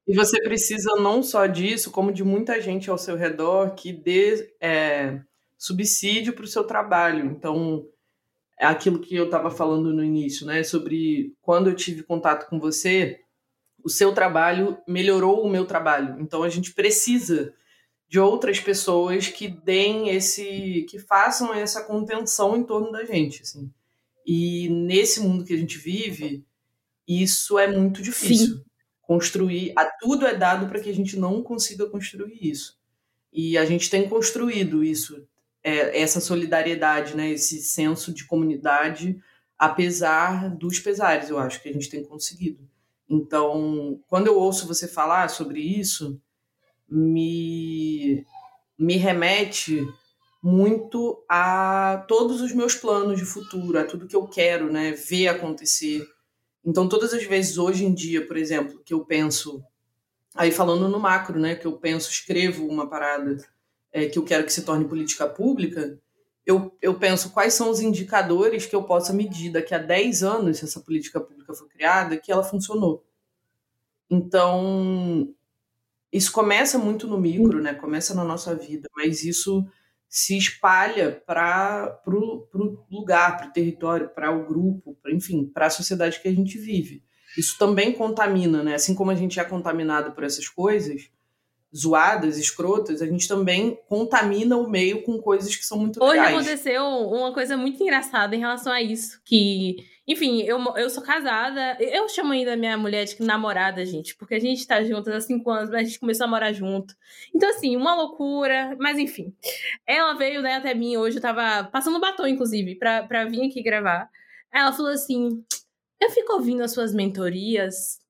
E você precisa não só disso, como de muita gente ao seu redor que dê é, subsídio para o seu trabalho. Então, é aquilo que eu estava falando no início, né? Sobre quando eu tive contato com você, o seu trabalho melhorou o meu trabalho. Então, a gente precisa de outras pessoas que deem esse, que façam essa contenção em torno da gente, assim. E nesse mundo que a gente vive, isso é muito difícil. Sim. Construir, a tudo é dado para que a gente não consiga construir isso. E a gente tem construído isso, é, essa solidariedade, né, esse senso de comunidade, apesar dos pesares, eu acho que a gente tem conseguido. Então, quando eu ouço você falar sobre isso, me, me remete muito a todos os meus planos de futuro, a tudo que eu quero né, ver acontecer. Então, todas as vezes hoje em dia, por exemplo, que eu penso, aí falando no macro, né, que eu penso, escrevo uma parada é, que eu quero que se torne política pública, eu, eu penso quais são os indicadores que eu possa medir daqui a 10 anos, se essa política pública for criada, que ela funcionou. Então, isso começa muito no micro, né? Começa na nossa vida, mas isso se espalha para o lugar, para o território, para o grupo, pra, enfim, para a sociedade que a gente vive. Isso também contamina, né? Assim como a gente é contaminado por essas coisas zoadas, escrotas, a gente também contamina o meio com coisas que são muito legais. Hoje aconteceu uma coisa muito engraçada em relação a isso, que enfim, eu, eu sou casada. Eu chamo ainda minha mulher de namorada, gente, porque a gente tá juntas há cinco anos, mas a gente começou a morar junto. Então, assim, uma loucura, mas enfim. Ela veio né, até mim hoje, eu tava passando batom, inclusive, pra, pra vir aqui gravar. Ela falou assim: Eu fico ouvindo as suas mentorias.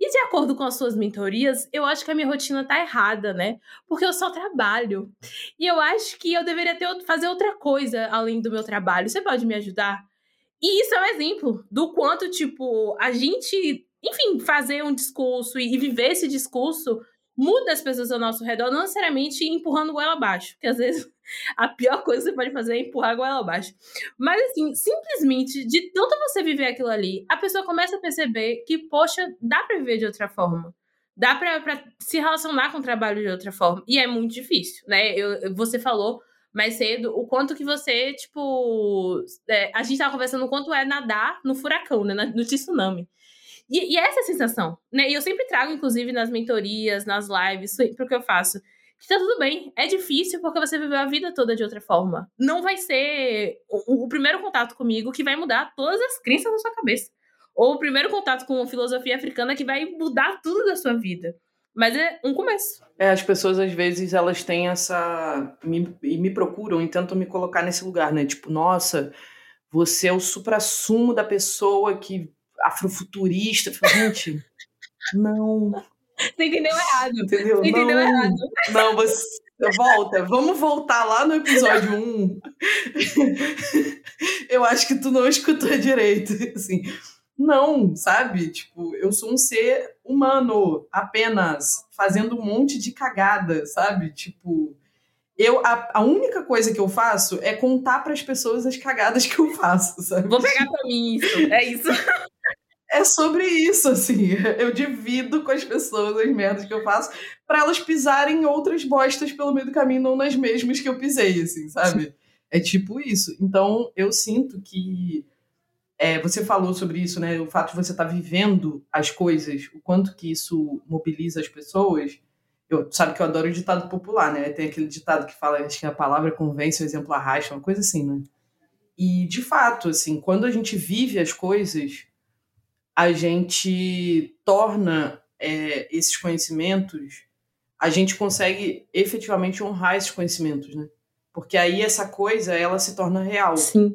E de acordo com as suas mentorias, eu acho que a minha rotina tá errada, né? Porque eu só trabalho. E eu acho que eu deveria ter, fazer outra coisa além do meu trabalho. Você pode me ajudar? E isso é um exemplo do quanto, tipo, a gente, enfim, fazer um discurso e viver esse discurso muda as pessoas ao nosso redor, não necessariamente empurrando goela abaixo, porque às vezes a pior coisa que você pode fazer é empurrar goela abaixo. Mas assim, simplesmente de tanto você viver aquilo ali, a pessoa começa a perceber que, poxa, dá para viver de outra forma. Dá para se relacionar com o trabalho de outra forma. E é muito difícil, né? Eu, você falou mais cedo, o quanto que você, tipo. É, a gente tava conversando o quanto é nadar no furacão, né? No tsunami. E, e é essa sensação, né? E eu sempre trago, inclusive, nas mentorias, nas lives, pro que eu faço. Que tá tudo bem. É difícil porque você viveu a vida toda de outra forma. Não vai ser o, o primeiro contato comigo que vai mudar todas as crenças da sua cabeça. Ou o primeiro contato com a filosofia africana que vai mudar tudo da sua vida. Mas é um começo. É, as pessoas às vezes elas têm essa. Me, me procuram e tentam me colocar nesse lugar, né? Tipo, nossa, você é o supra-sumo da pessoa que. Afrofuturista. Gente, não. Você entendeu errado. Entendeu? Você entendeu não, errado. Não, você. Volta, vamos voltar lá no episódio 1. Eu acho que tu não escutou direito. Assim, não, sabe? Tipo, eu sou um ser humano apenas, fazendo um monte de cagada, sabe? Tipo, eu a, a única coisa que eu faço é contar para as pessoas as cagadas que eu faço, sabe? Vou pegar para mim isso. É isso. *laughs* é sobre isso, assim. *laughs* Eu divido com as pessoas as merdas que eu faço para elas pisarem em outras bostas pelo meio do caminho, não nas mesmas que eu pisei, assim, sabe? *laughs* É tipo isso. Então, eu sinto que é, você falou sobre isso, né? O fato de você estar tá vivendo as coisas, o quanto que isso mobiliza as pessoas. Eu sabe que eu adoro o ditado popular, né? Tem aquele ditado que fala acho que a palavra convence, o exemplo arrasta, uma coisa assim, né? E de fato, assim, quando a gente vive as coisas, a gente torna é, esses conhecimentos, a gente consegue efetivamente honrar esses conhecimentos, né? Porque aí essa coisa, ela se torna real. Sim.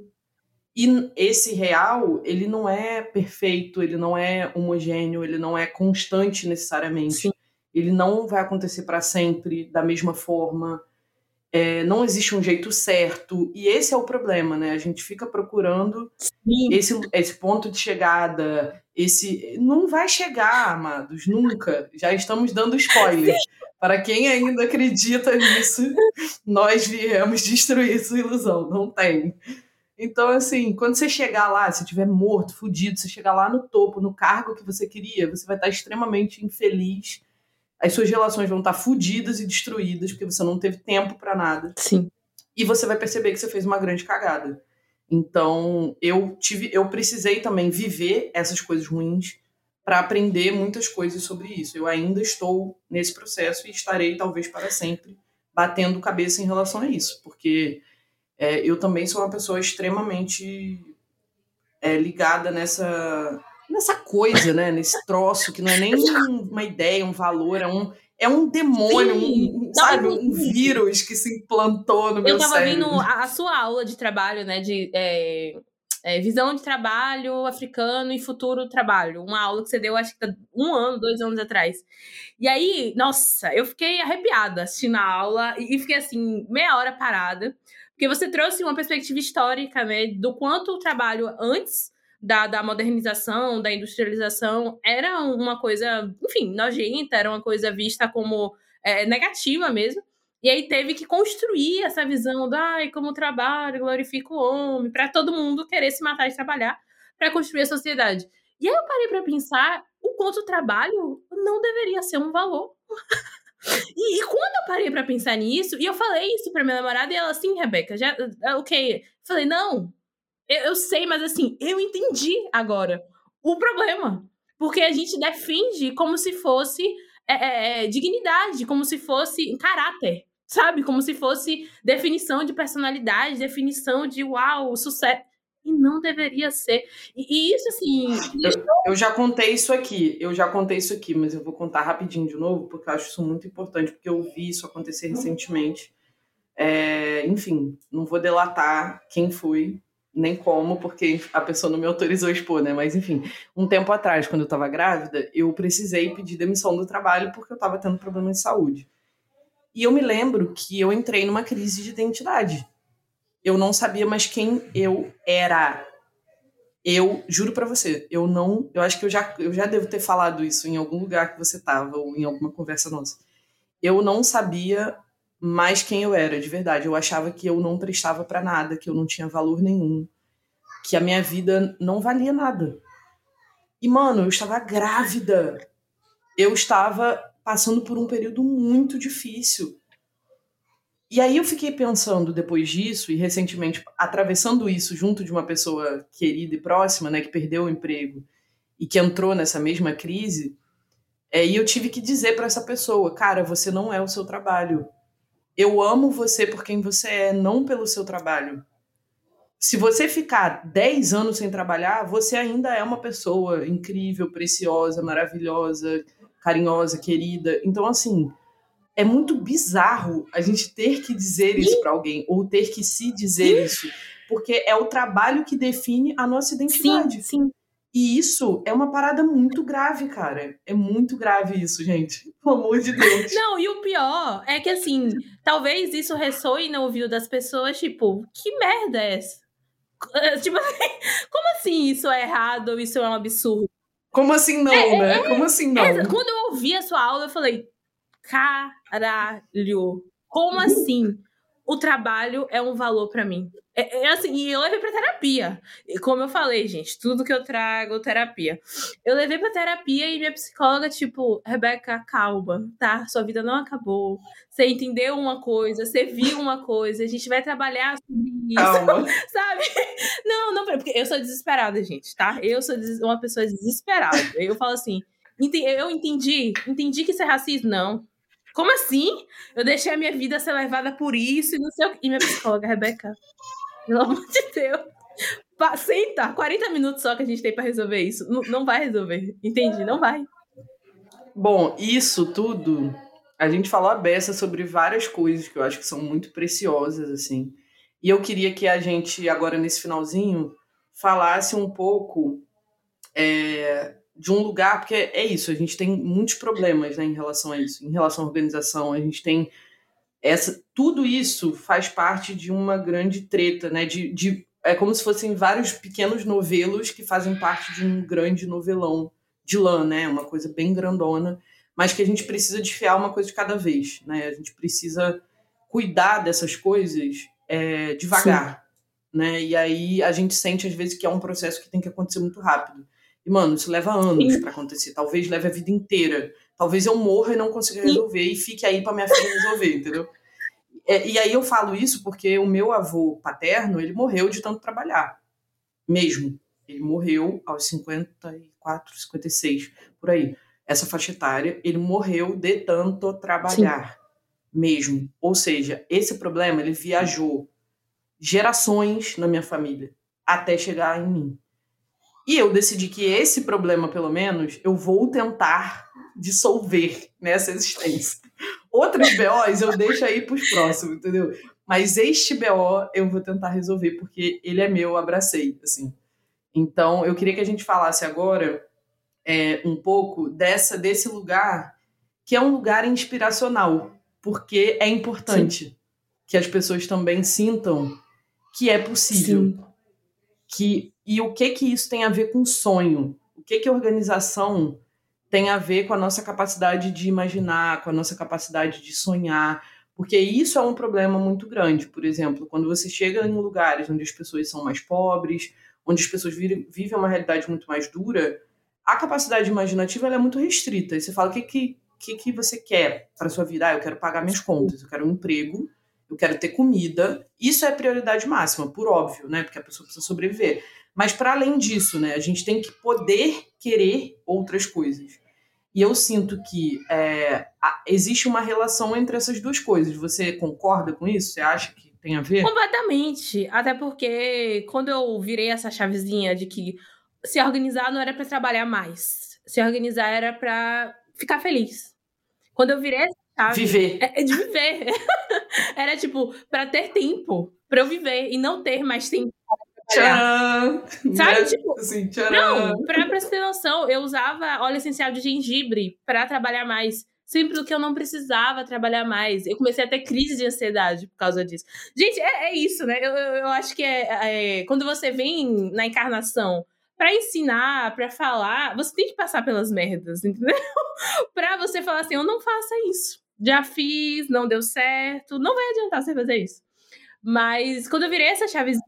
E esse real, ele não é perfeito, ele não é homogêneo, ele não é constante necessariamente. Sim. Ele não vai acontecer para sempre da mesma forma. É, não existe um jeito certo. E esse é o problema, né? A gente fica procurando esse, esse ponto de chegada. Esse não vai chegar, amados, nunca. Já estamos dando spoiler. Para quem ainda acredita nisso, nós viemos destruir sua ilusão. Não tem. Então, assim, quando você chegar lá, se tiver morto, fudido, você chegar lá no topo, no cargo que você queria, você vai estar extremamente infeliz as suas relações vão estar fodidas e destruídas porque você não teve tempo para nada. Sim. E você vai perceber que você fez uma grande cagada. Então, eu tive, eu precisei também viver essas coisas ruins para aprender muitas coisas sobre isso. Eu ainda estou nesse processo e estarei talvez para sempre batendo cabeça em relação a isso, porque é, eu também sou uma pessoa extremamente é, ligada nessa nessa coisa, né? Nesse troço que não é nem *laughs* uma ideia, um valor, é um, é um demônio, um, sabe? Um vírus que se implantou no meu cérebro. Eu tava vendo a, a, sua aula de trabalho, né? De é, é, visão de trabalho africano e futuro trabalho. Uma aula que você deu, acho que tá um ano, dois anos atrás. E aí, nossa, eu fiquei arrepiada assistindo a aula e fiquei assim, meia hora parada. Porque você trouxe uma perspectiva histórica, né? Do quanto o trabalho antes da, da modernização, da industrialização, era uma coisa, enfim, nojenta, era uma coisa vista como é, negativa mesmo. E aí teve que construir essa visão da ai, como trabalho glorifica o homem, para todo mundo querer se matar e trabalhar para construir a sociedade. E aí eu parei para pensar o quanto o trabalho não deveria ser um valor. *laughs* e, e, quando eu parei para pensar nisso, e eu falei isso para minha namorada, e ela assim, Rebeca, já, ok. Falei, não, eu, eu sei, mas assim, eu entendi agora o problema. Porque a gente defende como se fosse é, é, é, dignidade, como se fosse caráter, sabe? Como se fosse definição de personalidade, definição de uau, sucesso. E não deveria ser. E, e isso, assim. Eu, eu, já contei isso aqui, eu já contei isso aqui, mas eu vou contar rapidinho de novo, porque eu acho isso muito importante, porque eu vi isso acontecer recentemente. É, enfim, não vou delatar quem foi, nem como, porque a pessoa não me autorizou a expor, né? Mas enfim, um tempo atrás, quando eu estava grávida, eu precisei pedir demissão do trabalho porque eu estava tendo problema de saúde. E eu me lembro que eu entrei numa crise de identidade. Eu não sabia mais quem eu era. Eu juro para você, eu não, eu acho que eu já, eu já devo ter falado isso em algum lugar que você tava ou em alguma conversa nossa. Eu não sabia mais quem eu era, de verdade. Eu achava que eu não prestava para nada, que eu não tinha valor nenhum, que a minha vida não valia nada. E, mano, eu estava grávida. Eu estava passando por um período muito difícil. E aí eu fiquei pensando depois disso, e recentemente atravessando isso junto de uma pessoa querida e próxima, né, que perdeu o emprego e que entrou nessa mesma crise, é, e eu tive que dizer para essa pessoa, cara, você não é o seu trabalho eu amo você por quem você é, não pelo seu trabalho. Se você ficar 10 anos sem trabalhar, você ainda é uma pessoa incrível, preciosa, maravilhosa, carinhosa, querida. Então, assim, é muito bizarro a gente ter que dizer isso para alguém, ou ter que se dizer isso, porque é o trabalho que define a nossa identidade. Sim, sim. E isso é uma parada muito grave, cara. É muito grave isso, gente. *laughs* Pelo amor de Deus. Não, e o pior é que, assim, talvez isso ressoe no ouvido das pessoas, tipo, que merda é essa? *laughs* Tipo assim, como assim isso é errado ou isso é um absurdo? Como assim não, é, né? É, como assim não? É, quando eu ouvi a sua aula, eu falei, caralho, como *laughs* assim? O trabalho é um valor para mim. É, é, assim, e eu levei pra terapia. E como eu falei, gente, tudo que eu trago, terapia. Eu levei pra terapia e minha psicóloga, tipo, Rebeca, calma, tá? Sua vida não acabou. Você entendeu uma coisa, você viu uma coisa, a gente vai trabalhar sobre isso. Calma. *laughs* Sabe? Não, não, porque eu sou desesperada, gente, tá? Eu sou uma pessoa desesperada. Eu falo assim, eu entendi, entendi que isso é racismo. Não. Como assim? Eu deixei a minha vida ser levada por isso e não sei o que. E minha psicóloga, Rebeca, pelo amor de Deus. Senta, 40 minutos só que a gente tem para resolver isso. Não, não vai resolver. Entendi, não vai. Bom, isso tudo, a gente falou a beça sobre várias coisas que eu acho que são muito preciosas, assim. E eu queria que a gente, agora nesse finalzinho, falasse um pouco é, de um lugar, porque é isso, a gente tem muitos problemas né, em relação a isso, em relação à organização, a gente tem essa, tudo isso faz parte de uma grande treta, né? De, de, é como se fossem vários pequenos novelos que fazem parte de um grande novelão de lã, né? Uma coisa bem grandona, mas que a gente precisa desfiar uma coisa de cada vez, né? A gente precisa cuidar dessas coisas é, devagar, Sim. né? E aí a gente sente às vezes que é um processo que tem que acontecer muito rápido. E, mano, isso leva anos para acontecer. Talvez leve a vida inteira. Talvez eu morra e não consiga resolver e fique aí para minha filha resolver, entendeu? É, e aí eu falo isso porque o meu avô paterno, ele morreu de tanto trabalhar. Mesmo. Ele morreu aos 54, 56, por aí. Essa faixa etária, ele morreu de tanto trabalhar. Sim. Mesmo. Ou seja, esse problema, ele viajou gerações na minha família até chegar em mim. E eu decidi que esse problema, pelo menos, eu vou tentar dissolver nessa existência. Outros BOs eu deixo aí pros próximos, entendeu? Mas este BO eu vou tentar resolver, porque ele é meu, abracei, assim. Então, eu queria que a gente falasse agora é, um pouco dessa desse lugar, que é um lugar inspiracional, porque é importante Sim. que as pessoas também sintam que é possível. Sim. Que e o que que isso tem a ver com sonho? O que que organização tem a ver com a nossa capacidade de imaginar, com a nossa capacidade de sonhar? Porque isso é um problema muito grande. Por exemplo, quando você chega em lugares onde as pessoas são mais pobres, onde as pessoas vivem uma realidade muito mais dura, a capacidade imaginativa é muito restrita. E você fala o que que, que, que você quer para sua vida? Ah, eu quero pagar minhas contas, eu quero um emprego, eu quero ter comida. Isso é prioridade máxima, por óbvio, né? Porque a pessoa precisa sobreviver. Mas para além disso, né, a gente tem que poder querer outras coisas. E eu sinto que é, existe uma relação entre essas duas coisas. Você concorda com isso? Você acha que tem a ver? Completamente. Até porque quando eu virei essa chavezinha de que se organizar não era para trabalhar mais, se organizar era para ficar feliz. Quando eu virei essa chave. Viver. É, é de viver. *laughs* era tipo, para ter tempo, para eu viver e não ter mais tempo Tcharam! Sabe, né? tipo. Assim, não, pra, pra você ter noção, eu usava óleo essencial de gengibre para trabalhar mais. Sempre do que eu não precisava trabalhar mais. Eu comecei a ter crise de ansiedade por causa disso. Gente, é, é isso, né? Eu, eu, eu acho que é, é, quando você vem na encarnação para ensinar, para falar, você tem que passar pelas merdas, entendeu? *laughs* pra você falar assim, eu não faça isso. Já fiz, não deu certo. Não vai adiantar você fazer isso. Mas quando eu virei essa chavezinha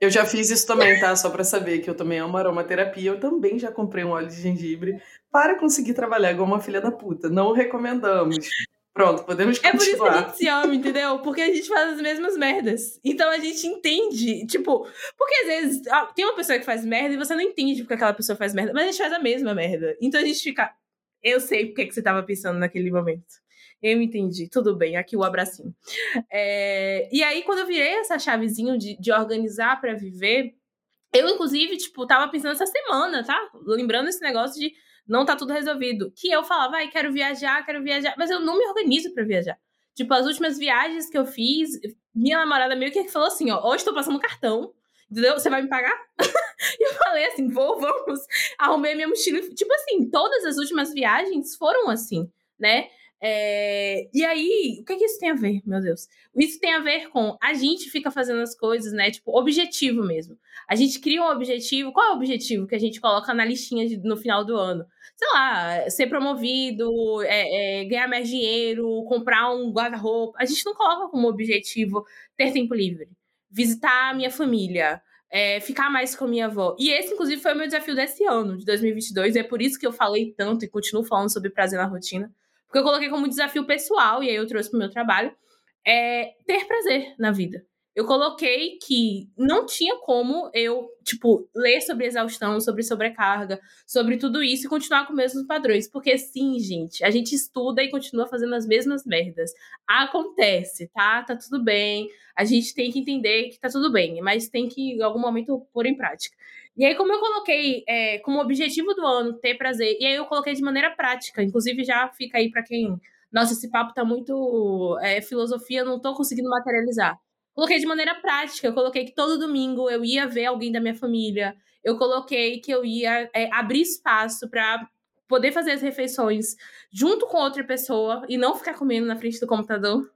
eu já fiz isso também, tá? Só para saber que eu também amo aromaterapia. Eu também já comprei um óleo de gengibre para conseguir trabalhar igual uma filha da puta. Não recomendamos. Pronto, podemos continuar. É por isso que a gente se ama, entendeu? Porque a gente faz as mesmas merdas. Então a gente entende, tipo, porque às vezes tem uma pessoa que faz merda e você não entende porque aquela pessoa faz merda, mas a gente faz a mesma merda. Então a gente fica, eu sei porque que você tava pensando naquele momento. Eu entendi, tudo bem, aqui o abracinho. É, e aí, quando eu virei essa chavezinho de, de organizar para viver, eu, inclusive, tipo, tava pensando essa semana, tá? Lembrando esse negócio de não tá tudo resolvido. Que eu falava, vai, quero viajar, quero viajar, mas eu não me organizo para viajar. Tipo, as últimas viagens que eu fiz, minha namorada meio que falou assim: ó, hoje tô passando cartão, entendeu? Você vai me pagar? *laughs* e eu falei assim: vou, vamos. Arrumei minha mochila. Tipo assim, todas as últimas viagens foram assim, né? É, e aí, o que, que isso tem a ver, meu Deus? Isso tem a ver com a gente fica fazendo as coisas, né? Tipo, objetivo mesmo. A gente cria um objetivo. Qual é o objetivo que a gente coloca na listinha de, no final do ano? Sei lá, ser promovido, é, é, ganhar mais dinheiro, comprar um guarda-roupa. A gente não coloca como objetivo ter tempo livre. visitar a minha família, é, ficar mais com a minha avó. E esse, inclusive, foi o meu desafio desse ano, de 2022. E é por isso que eu falei tanto e continuo falando sobre prazer na rotina. Porque eu coloquei como desafio pessoal, e aí eu trouxe para o meu trabalho, é ter prazer na vida eu coloquei que não tinha como eu, tipo, ler sobre exaustão, sobre sobrecarga, sobre tudo isso e continuar com os mesmos padrões. Porque sim, gente, a gente estuda e continua fazendo as mesmas merdas. Acontece, tá? Tá tudo bem. A gente tem que entender que tá tudo bem, mas tem que, em algum momento, pôr em prática. E aí, como eu coloquei é, como objetivo do ano ter prazer, e aí eu coloquei de maneira prática, inclusive já fica aí para quem. Nossa, esse papo tá muito é, filosofia, não tô conseguindo materializar. Coloquei de maneira prática. Eu coloquei que todo domingo eu ia ver alguém da minha família. Eu coloquei que eu ia é, abrir espaço para poder fazer as refeições junto com outra pessoa e não ficar comendo na frente do computador.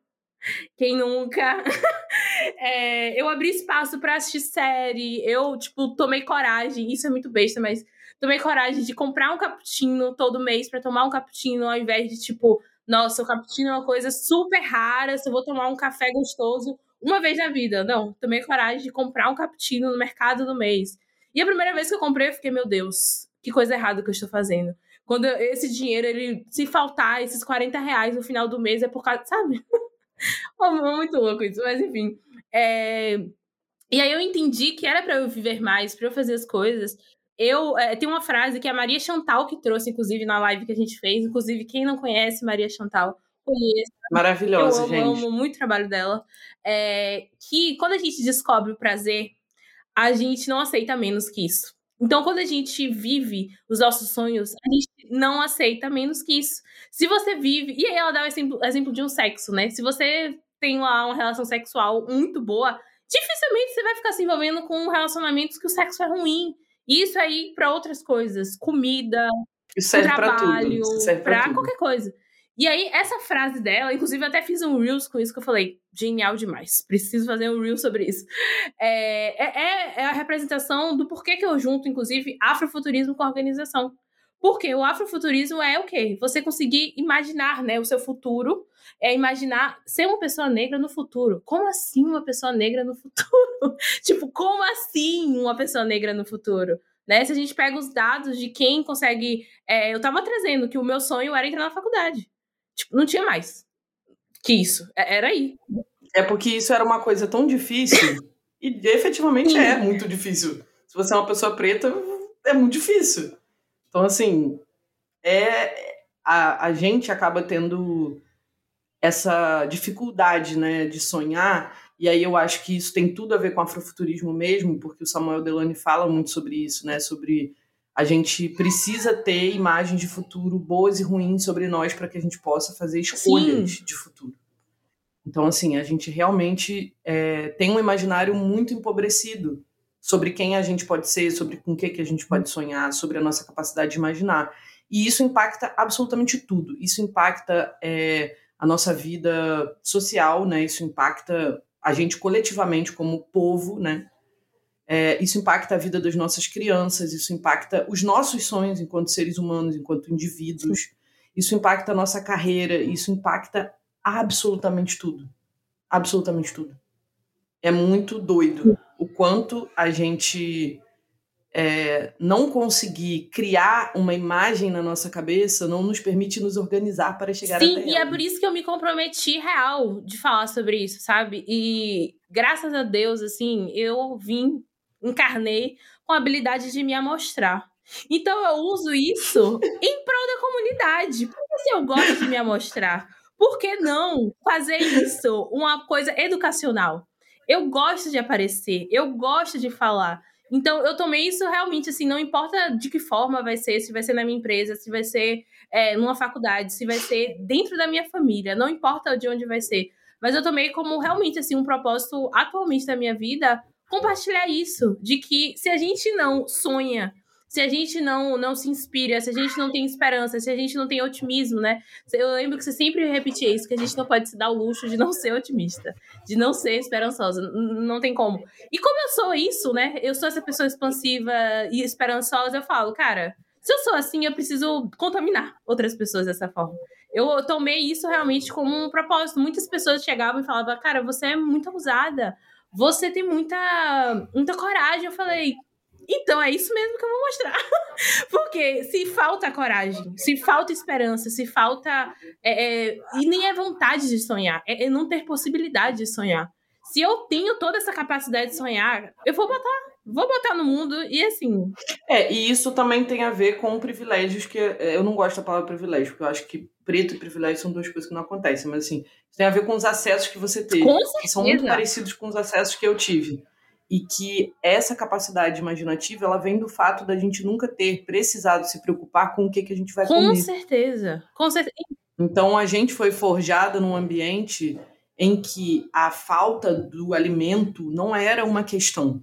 Quem nunca? *laughs* é, eu abri espaço para assistir série. Eu, tipo, tomei coragem. Isso é muito besta, mas tomei coragem de comprar um cappuccino todo mês para tomar um cappuccino ao invés de, tipo, nossa, o cappuccino é uma coisa super rara. Se eu vou tomar um café gostoso, uma vez na vida. Não, tomei coragem de comprar um cappuccino no mercado do mês. E a primeira vez que eu comprei, eu fiquei, meu Deus, que coisa errada que eu estou fazendo. Quando esse dinheiro, ele, se faltar esses 40 reais no final do mês, é por causa, sabe? *laughs* muito louco isso, mas enfim. É... E aí eu entendi que era para eu viver mais, para eu fazer as coisas. Eu é, tem uma frase que a Maria Chantal que trouxe, inclusive, na live que a gente fez. Inclusive, quem não conhece Maria Chantal, conheça. Maravilhosa, eu amo, gente. Eu amo muito o trabalho dela. É, que quando a gente descobre o prazer, a gente não aceita menos que isso. Então, quando a gente vive os nossos sonhos, a gente não aceita menos que isso. Se você vive. E aí ela dá o exemplo, exemplo de um sexo, né? Se você tem lá uma relação sexual muito boa, dificilmente você vai ficar se envolvendo com relacionamentos que o sexo é ruim. Isso aí para outras coisas, comida, trabalho, para qualquer coisa. E aí, essa frase dela, inclusive, eu até fiz um Reels com isso que eu falei, genial demais. Preciso fazer um Reels sobre isso. É, é, é, é a representação do porquê que eu junto, inclusive, afrofuturismo com a organização. Porque o afrofuturismo é o quê? Você conseguir imaginar né, o seu futuro, é imaginar ser uma pessoa negra no futuro. Como assim uma pessoa negra no futuro? *laughs* tipo, como assim uma pessoa negra no futuro? Né? Se a gente pega os dados de quem consegue. É, eu estava trazendo que o meu sonho era entrar na faculdade. Tipo, não tinha mais que isso. É, era aí. É porque isso era uma coisa tão difícil. e efetivamente é muito difícil. Se você é uma pessoa preta, é muito difícil. Então, assim, é a, a gente acaba tendo essa dificuldade né, de sonhar. E aí eu acho que isso tem tudo a ver com afrofuturismo mesmo, porque o Samuel Delany fala muito sobre isso, né? Sobre a gente precisa ter imagens de futuro boas e ruins sobre nós para que a gente possa fazer escolhas Sim. de futuro. Então, assim, a gente realmente é, tem um imaginário muito empobrecido sobre quem a gente pode ser, sobre com o que, que a gente pode sonhar, sobre a nossa capacidade de imaginar. E isso impacta absolutamente tudo. Isso impacta é, a nossa vida social, né? Isso impacta a gente coletivamente como povo, né? É, isso impacta a vida das nossas crianças, isso impacta os nossos sonhos enquanto seres humanos, enquanto indivíduos, isso impacta a nossa carreira, isso impacta absolutamente tudo. Absolutamente tudo. É muito doido o quanto a gente é, não conseguir criar uma imagem na nossa cabeça não nos permite nos organizar para chegar Sim, até e é por isso que eu me comprometi real de falar sobre isso, sabe? E graças a Deus, assim, eu vim encarnei com a habilidade de me amostrar. Então eu uso isso *laughs* em prol da comunidade. Porque se eu gosto de me amostrar, por que não fazer isso uma coisa educacional? Eu gosto de aparecer, eu gosto de falar. Então, eu tomei isso realmente, assim, não importa de que forma vai ser, se vai ser na minha empresa, se vai ser é, numa faculdade, se vai ser dentro da minha família, não importa de onde vai ser. Mas eu tomei como realmente, assim, um propósito atualmente da minha vida compartilhar isso, de que se a gente não sonha, se a gente não, não se inspira, se a gente não tem esperança, se a gente não tem otimismo, né? Eu lembro que você sempre repetia isso, que a gente não pode se dar o luxo de não *laughs* ser otimista, de não ser esperançosa, não tem como. E como eu sou isso, né? Eu sou essa pessoa expansiva e esperançosa, eu falo, cara, se eu sou assim, eu preciso contaminar outras pessoas dessa forma. Eu tomei isso realmente como um propósito. Muitas pessoas chegavam e falavam, cara, você é muito abusada você tem muita, muita coragem. Eu falei, então é isso mesmo que eu vou mostrar. *laughs* Porque se falta coragem, se falta esperança, se falta. É, é, e nem é vontade de sonhar, é, é, não ter possibilidade de sonhar. Se eu tenho toda essa capacidade de sonhar, eu vou botar. Vou botar no mundo e assim. É, e isso também tem a ver com privilégios que. É, eu não gosto da palavra privilégio, porque eu acho que preto e privilégio são duas coisas que não acontecem, mas assim, tem a ver com os acessos que você teve. Que são muito parecidos com os acessos que eu tive e que essa capacidade imaginativa ela vem do fato da gente nunca ter precisado se preocupar com o que, que a gente vai com comer. Com certeza, com certeza. Então a gente foi forjada num ambiente em que a falta do alimento não era uma questão.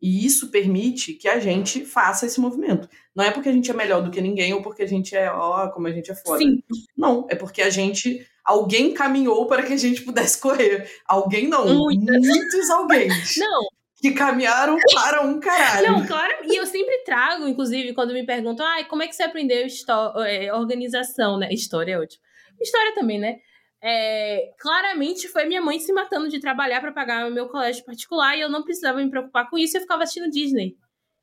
E isso permite que a gente faça esse movimento. Não é porque a gente é melhor do que ninguém ou porque a gente é, ó, como a gente é foda. Sim. Não, é porque a gente alguém caminhou para que a gente pudesse *laughs* correr. Alguém não, Muitas. muitos alguém. Não, que caminharam para um caralho. Não, claro. E eu sempre trago, inclusive, quando me perguntam, ah, como é que você aprendeu é, organização, né? História é ótimo. História também, né? É, claramente foi minha mãe se matando de trabalhar para pagar o meu colégio particular e eu não precisava me preocupar com isso, eu ficava assistindo Disney.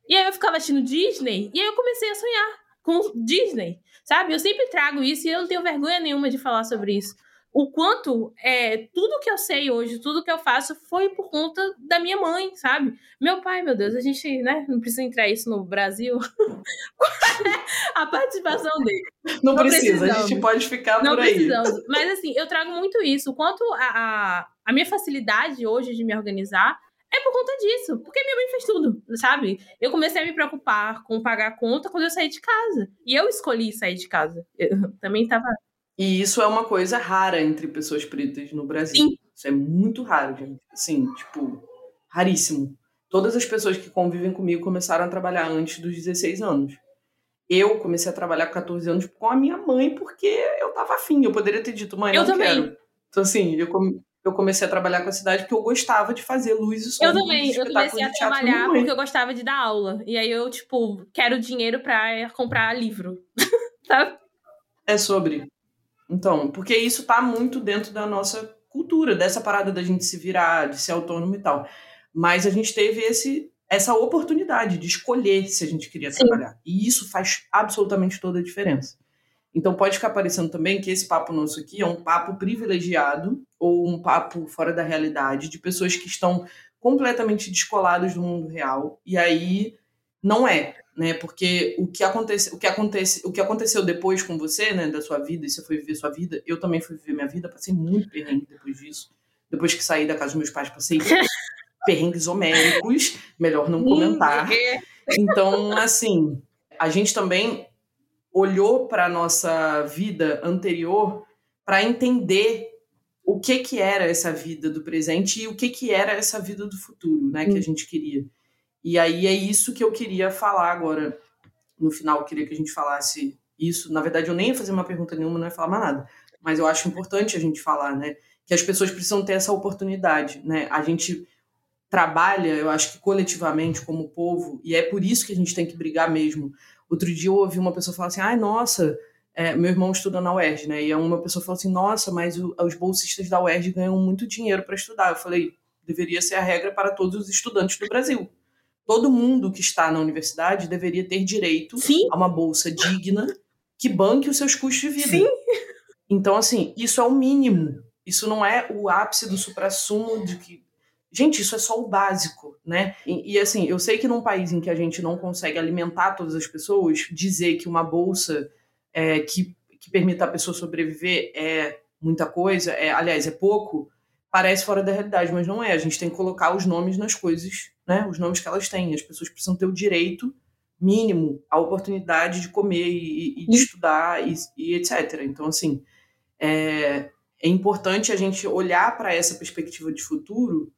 E aí eu ficava assistindo Disney e aí eu comecei a sonhar com Disney, sabe? Eu sempre trago isso e eu não tenho vergonha nenhuma de falar sobre isso o quanto é, tudo que eu sei hoje, tudo que eu faço foi por conta da minha mãe, sabe? Meu pai, meu Deus, a gente né, não precisa entrar isso no Brasil. *laughs* a participação dele. Não, não precisa, a gente pode ficar não por aí. Precisamos. Mas assim, eu trago muito isso. O quanto a, a, a minha facilidade hoje de me organizar é por conta disso, porque minha mãe fez tudo, sabe? Eu comecei a me preocupar com pagar a conta quando eu saí de casa. E eu escolhi sair de casa. Eu também tava e isso é uma coisa rara entre pessoas pretas no Brasil. Sim. Isso é muito raro, gente. Assim, tipo, raríssimo. Todas as pessoas que convivem comigo começaram a trabalhar antes dos 16 anos. Eu comecei a trabalhar com 14 anos com a minha mãe porque eu tava afim. Eu poderia ter dito, mãe, eu não também. quero. Então, assim, eu, eu comecei a trabalhar com a cidade porque eu gostava de fazer luz e som. Eu também, eu comecei a trabalhar porque eu gostava de dar aula. E aí eu, tipo, quero dinheiro pra comprar livro. *laughs* Sabe? É sobre. Então, porque isso tá muito dentro da nossa cultura, dessa parada da gente se virar, de ser autônomo e tal. Mas a gente teve esse, essa oportunidade de escolher se a gente queria Sim. trabalhar. E isso faz absolutamente toda a diferença. Então pode ficar parecendo também que esse papo nosso aqui é um papo privilegiado ou um papo fora da realidade de pessoas que estão completamente descoladas do mundo real. E aí não é né? Porque o que acontece, o que acontece, o que aconteceu depois com você, né, da sua vida, e você foi viver sua vida, eu também fui viver minha vida, passei muito perrengue depois disso. Depois que saí da casa dos meus pais, passei *laughs* perrengues homéricos, melhor não comentar. Então, assim, a gente também olhou para nossa vida anterior para entender o que que era essa vida do presente e o que que era essa vida do futuro, né, que a gente queria. E aí é isso que eu queria falar agora. No final, eu queria que a gente falasse isso. Na verdade, eu nem ia fazer uma pergunta nenhuma, não ia falar mais nada. Mas eu acho importante a gente falar, né? Que as pessoas precisam ter essa oportunidade, né? A gente trabalha, eu acho que coletivamente, como povo, e é por isso que a gente tem que brigar mesmo. Outro dia eu ouvi uma pessoa falar assim: ai, nossa, é, meu irmão estuda na UERJ, né? E uma pessoa falou assim: nossa, mas o, os bolsistas da UERJ ganham muito dinheiro para estudar. Eu falei: deveria ser a regra para todos os estudantes do Brasil todo mundo que está na universidade deveria ter direito Sim. a uma bolsa digna que banque os seus custos de vida. Sim. Então, assim, isso é o mínimo. Isso não é o ápice do suprassumo de que. Gente, isso é só o básico, né? E, e, assim, eu sei que num país em que a gente não consegue alimentar todas as pessoas, dizer que uma bolsa é, que, que permita a pessoa sobreviver é muita coisa, é, aliás, é pouco, parece fora da realidade, mas não é. A gente tem que colocar os nomes nas coisas, né? Os nomes que elas têm. As pessoas precisam ter o direito mínimo, a oportunidade de comer e, e de estudar e, e, etc. Então, assim, é, é importante a gente olhar para essa perspectiva de futuro.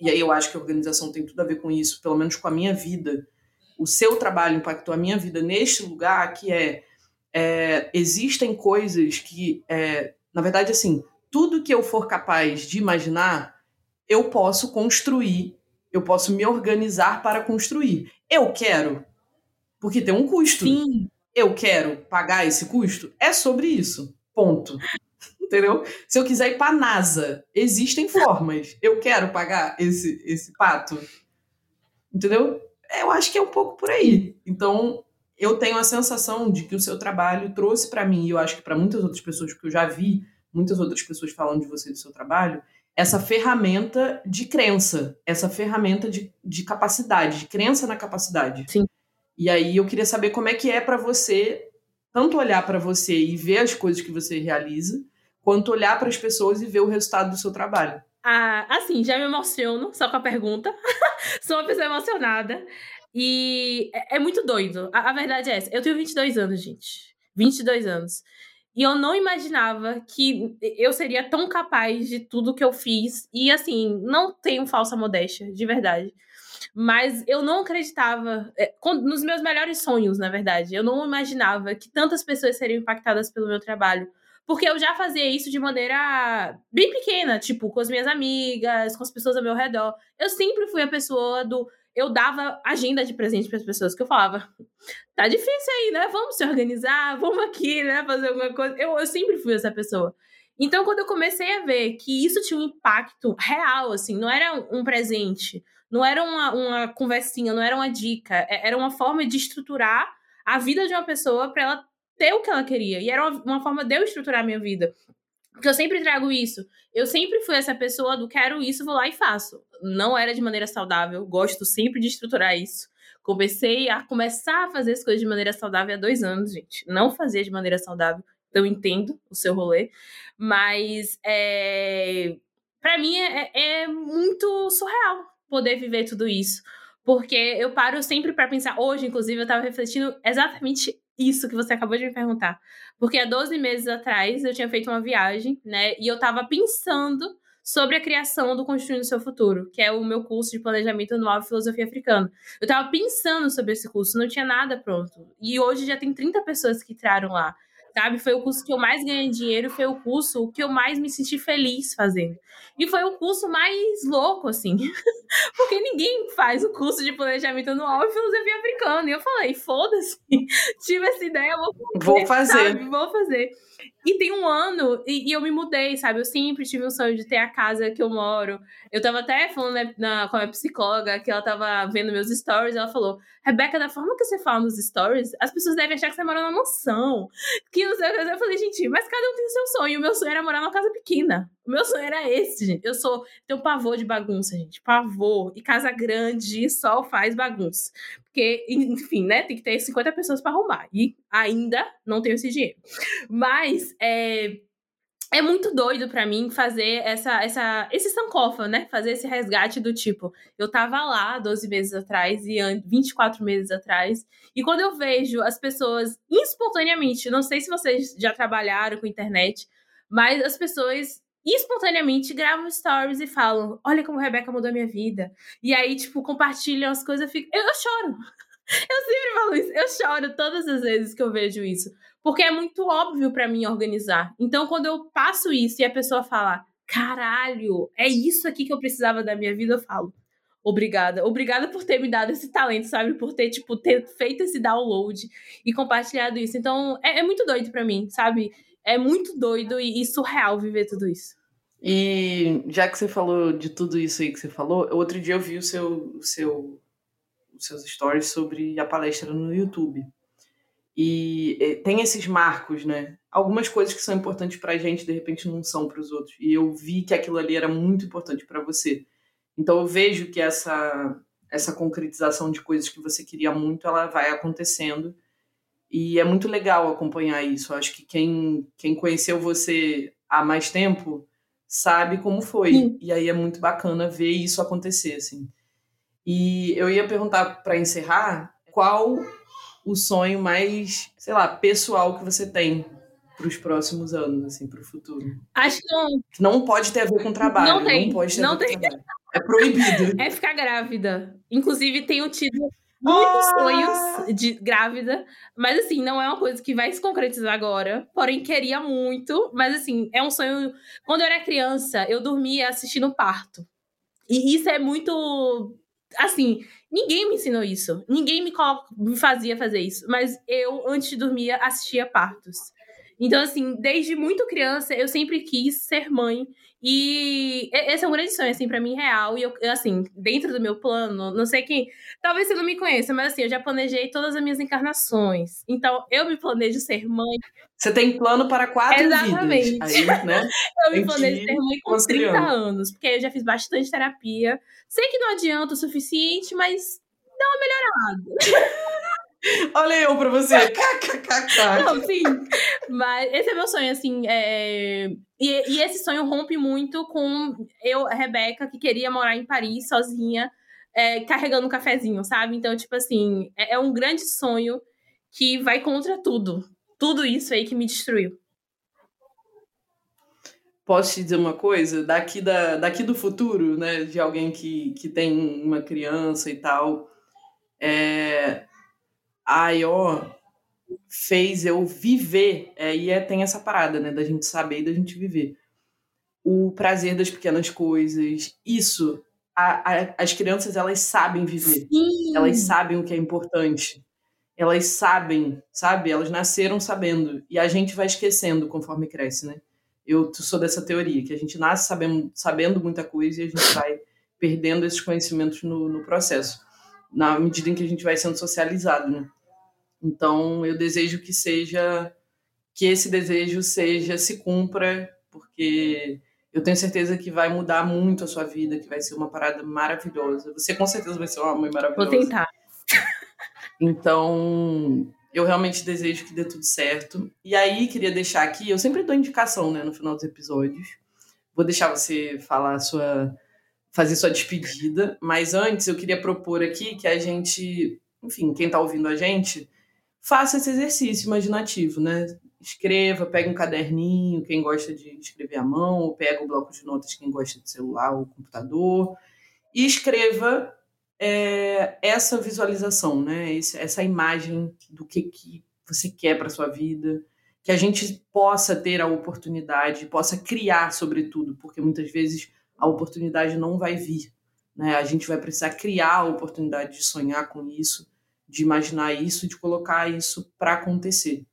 E aí eu acho que a organização tem tudo a ver com isso, pelo menos com a minha vida. O seu trabalho impactou a minha vida neste lugar, que é, é existem coisas que, é, na verdade, assim, tudo que eu for capaz de imaginar, eu posso construir, eu posso me organizar para construir. Eu quero, porque tem um custo. Sim. Eu quero pagar esse custo. É sobre isso. Ponto. *laughs* Entendeu? Se eu quiser ir pra NASA, existem formas. Eu quero pagar esse, esse pato. Entendeu? Eu acho que é um pouco por aí. Então, eu tenho a sensação de que o seu trabalho trouxe para mim, e eu acho que para muitas outras pessoas, porque eu já vi muitas outras pessoas falando de você e do seu trabalho, essa ferramenta de crença, essa ferramenta de, de capacidade, de crença na capacidade. Sim. E aí eu queria saber como é que é para você tanto olhar para você e ver as coisas que você realiza, quanto olhar para as pessoas e ver o resultado do seu trabalho. Ah, assim, já me emociono só com a pergunta. *laughs* Sou uma pessoa emocionada. E é, é muito doido. A, a, verdade é essa. Eu tenho 22 anos, gente. 22 anos. E eu não imaginava que eu seria tão capaz de tudo que eu fiz. E assim, não tenho falsa modéstia, de verdade. Mas eu não acreditava, é, nos meus melhores sonhos, na verdade, eu não imaginava que tantas pessoas seriam impactadas pelo meu trabalho. Porque eu já fazia isso de maneira bem pequena, tipo, com as minhas amigas, com as pessoas ao meu redor. Eu sempre fui a pessoa do eu dava agenda de presente para as pessoas que eu falava. Tá difícil aí, né? Vamos se organizar, vamos aqui, né? Fazer alguma coisa. Eu, eu sempre fui essa pessoa. Então, quando eu comecei a ver que isso tinha um impacto real, assim, não era um presente, não era uma, uma conversinha, não era uma dica, é, era uma forma de estruturar a vida de uma pessoa para ela ter o que ela queria. E era uma, uma forma de eu estruturar a minha vida. Porque eu sempre trago isso. Eu sempre fui essa pessoa do quero isso, vou lá e faço. Não era de maneira saudável, gosto sempre de estruturar isso. Comecei a começar a fazer as coisas de maneira saudável há dois anos, gente. Não fazia de maneira saudável. Eu entendo o seu rolê. Mas é... para mim é, é muito surreal poder viver tudo isso. Porque eu paro sempre para pensar. Hoje, inclusive, eu tava refletindo exatamente isso que você acabou de me perguntar. Porque há 12 meses atrás eu tinha feito uma viagem, né? E eu tava pensando sobre a criação do Construindo o Seu Futuro, que é o meu curso de planejamento anual de filosofia africana. Eu tava pensando sobre esse curso, não tinha nada pronto. E hoje já tem 30 pessoas que entraram lá sabe? Foi o curso que eu mais ganhei dinheiro, foi o curso que eu mais me senti feliz fazendo. E foi o curso mais louco, assim. *laughs* Porque ninguém faz o curso de planejamento anual e filosofia africana. E eu falei, foda-se, *laughs* tive essa ideia, vou fazer. Vou fazer. Sabe? Vou fazer. E tem um ano, e, e, eu me mudei, sabe? Eu sempre tive um sonho de ter a casa que eu moro. Eu tava até falando né, na, com a minha psicóloga, que ela tava vendo meus stories, ela falou: Rebeca, da forma que você fala nos stories, as pessoas devem achar que você mora numa mansão. Que. Eu falei, gente, mas cada um tem seu sonho. O meu sonho era morar numa casa pequena. O meu sonho era esse, gente. Eu sou. Tenho pavor de bagunça, gente. Pavor. E casa grande só faz bagunça. Porque, enfim, né? Tem que ter 50 pessoas para arrumar. E ainda não tenho esse dinheiro. Mas é, é muito doido para mim fazer essa, essa, esse sankofa, né? Fazer esse resgate do tipo, eu tava lá 12 meses atrás e 24 meses atrás, e quando eu vejo as pessoas espontaneamente, não sei se vocês já trabalharam com internet, mas as pessoas espontaneamente gravam stories e falam: Olha como a Rebeca mudou a minha vida. E aí, tipo, compartilham as coisas. Eu, eu choro. *laughs* Eu sempre falo isso. Eu choro todas as vezes que eu vejo isso. Porque é muito óbvio para mim organizar. Então, quando eu passo isso e a pessoa fala: Caralho, é isso aqui que eu precisava da minha vida, eu falo. Obrigada. Obrigada por ter me dado esse talento, sabe? Por ter, tipo, ter feito esse download e compartilhado isso. Então, é, é muito doido para mim, sabe? É muito doido e, e surreal viver tudo isso. E já que você falou de tudo isso aí que você falou, outro dia eu vi o seu, o seu, os seus stories sobre a palestra no YouTube. E tem esses marcos, né? Algumas coisas que são importantes pra gente, de repente, não são para os outros. E eu vi que aquilo ali era muito importante para você. Então eu vejo que essa essa concretização de coisas que você queria muito, ela vai acontecendo. E é muito legal acompanhar isso. Eu acho que quem, quem conheceu você há mais tempo sabe como foi. Sim. E aí é muito bacana ver isso acontecer, assim. E eu ia perguntar para encerrar, qual o sonho mais, sei lá, pessoal que você tem para os próximos anos, assim, para o futuro? Acho que não. Não pode ter a ver com trabalho. Não tem. Não pode ter não a ver tem. com trabalho. É proibido. *laughs* É ficar grávida. Inclusive, tenho tido muitos ah! sonhos de grávida, mas assim, não é uma coisa que vai se concretizar agora, porém queria muito, mas assim, é um sonho. Quando eu era criança, eu dormia assistindo parto. E isso é muito assim, ninguém me ensinou isso. Ninguém me, me fazia fazer isso, mas eu antes de dormir assistia partos. Então, assim, desde muito criança, eu sempre quis ser mãe. E esse é um grande sonho, assim, pra mim, real. E eu, assim, dentro do meu plano, não sei quem. Talvez você não me conheça, mas assim, eu já planejei todas as minhas encarnações. Então, eu me planejo ser mãe. Você tem plano para quatro Exatamente. vidas. Aí, né? *laughs* eu me planejo ser mãe com 30 anos, porque eu já fiz bastante terapia. Sei que não adianta o suficiente, mas dá uma melhorada. *laughs* Olha eu pra você. *laughs* Não, sim. Mas esse é meu sonho, assim. É... E, e, esse sonho rompe muito com eu, a Rebeca, que queria morar em Paris sozinha, é, carregando um cafezinho, sabe? Então, tipo assim, é, é um grande sonho que vai contra tudo. Tudo isso aí que me destruiu. Posso te dizer uma coisa? Daqui, da, daqui do futuro, né? De alguém que, que tem uma criança e tal. É, a IO fez eu viver, é, e é, tem essa parada, né, da gente saber e da gente viver. O prazer das pequenas coisas, isso, a, a, as crianças, elas sabem viver. Sim. Elas sabem o que é importante. Elas sabem, sabe? Elas nasceram sabendo. E a gente vai esquecendo conforme cresce, né? Eu sou dessa teoria, que a gente nasce sabendo, sabendo muita coisa e a gente vai perdendo esses conhecimentos no, no processo, na medida em que a gente vai sendo socializado, né? Então, eu desejo que seja que esse desejo seja se cumpra, porque eu tenho certeza que vai mudar muito a sua vida, que vai ser uma parada maravilhosa. Você com certeza vai ser uma mãe maravilhosa. Vou tentar. Então, eu realmente desejo que dê tudo certo. E aí, queria deixar aqui, eu sempre dou indicação, né, no final dos episódios. Vou deixar você falar sua fazer sua despedida, mas antes eu queria propor aqui que a gente, enfim, quem está ouvindo a gente, faça esse exercício imaginativo, né? Escreva, pegue um caderninho, quem gosta de escrever à mão, ou pega o bloco de notas, quem gosta de celular ou computador, e escreva é, essa visualização, né? Esse, essa imagem do que, que você quer para sua vida, que a gente possa ter a oportunidade, possa criar, sobretudo, porque muitas vezes a oportunidade não vai vir. Né? A gente vai precisar criar a oportunidade de sonhar com isso de imaginar isso, de colocar isso para acontecer.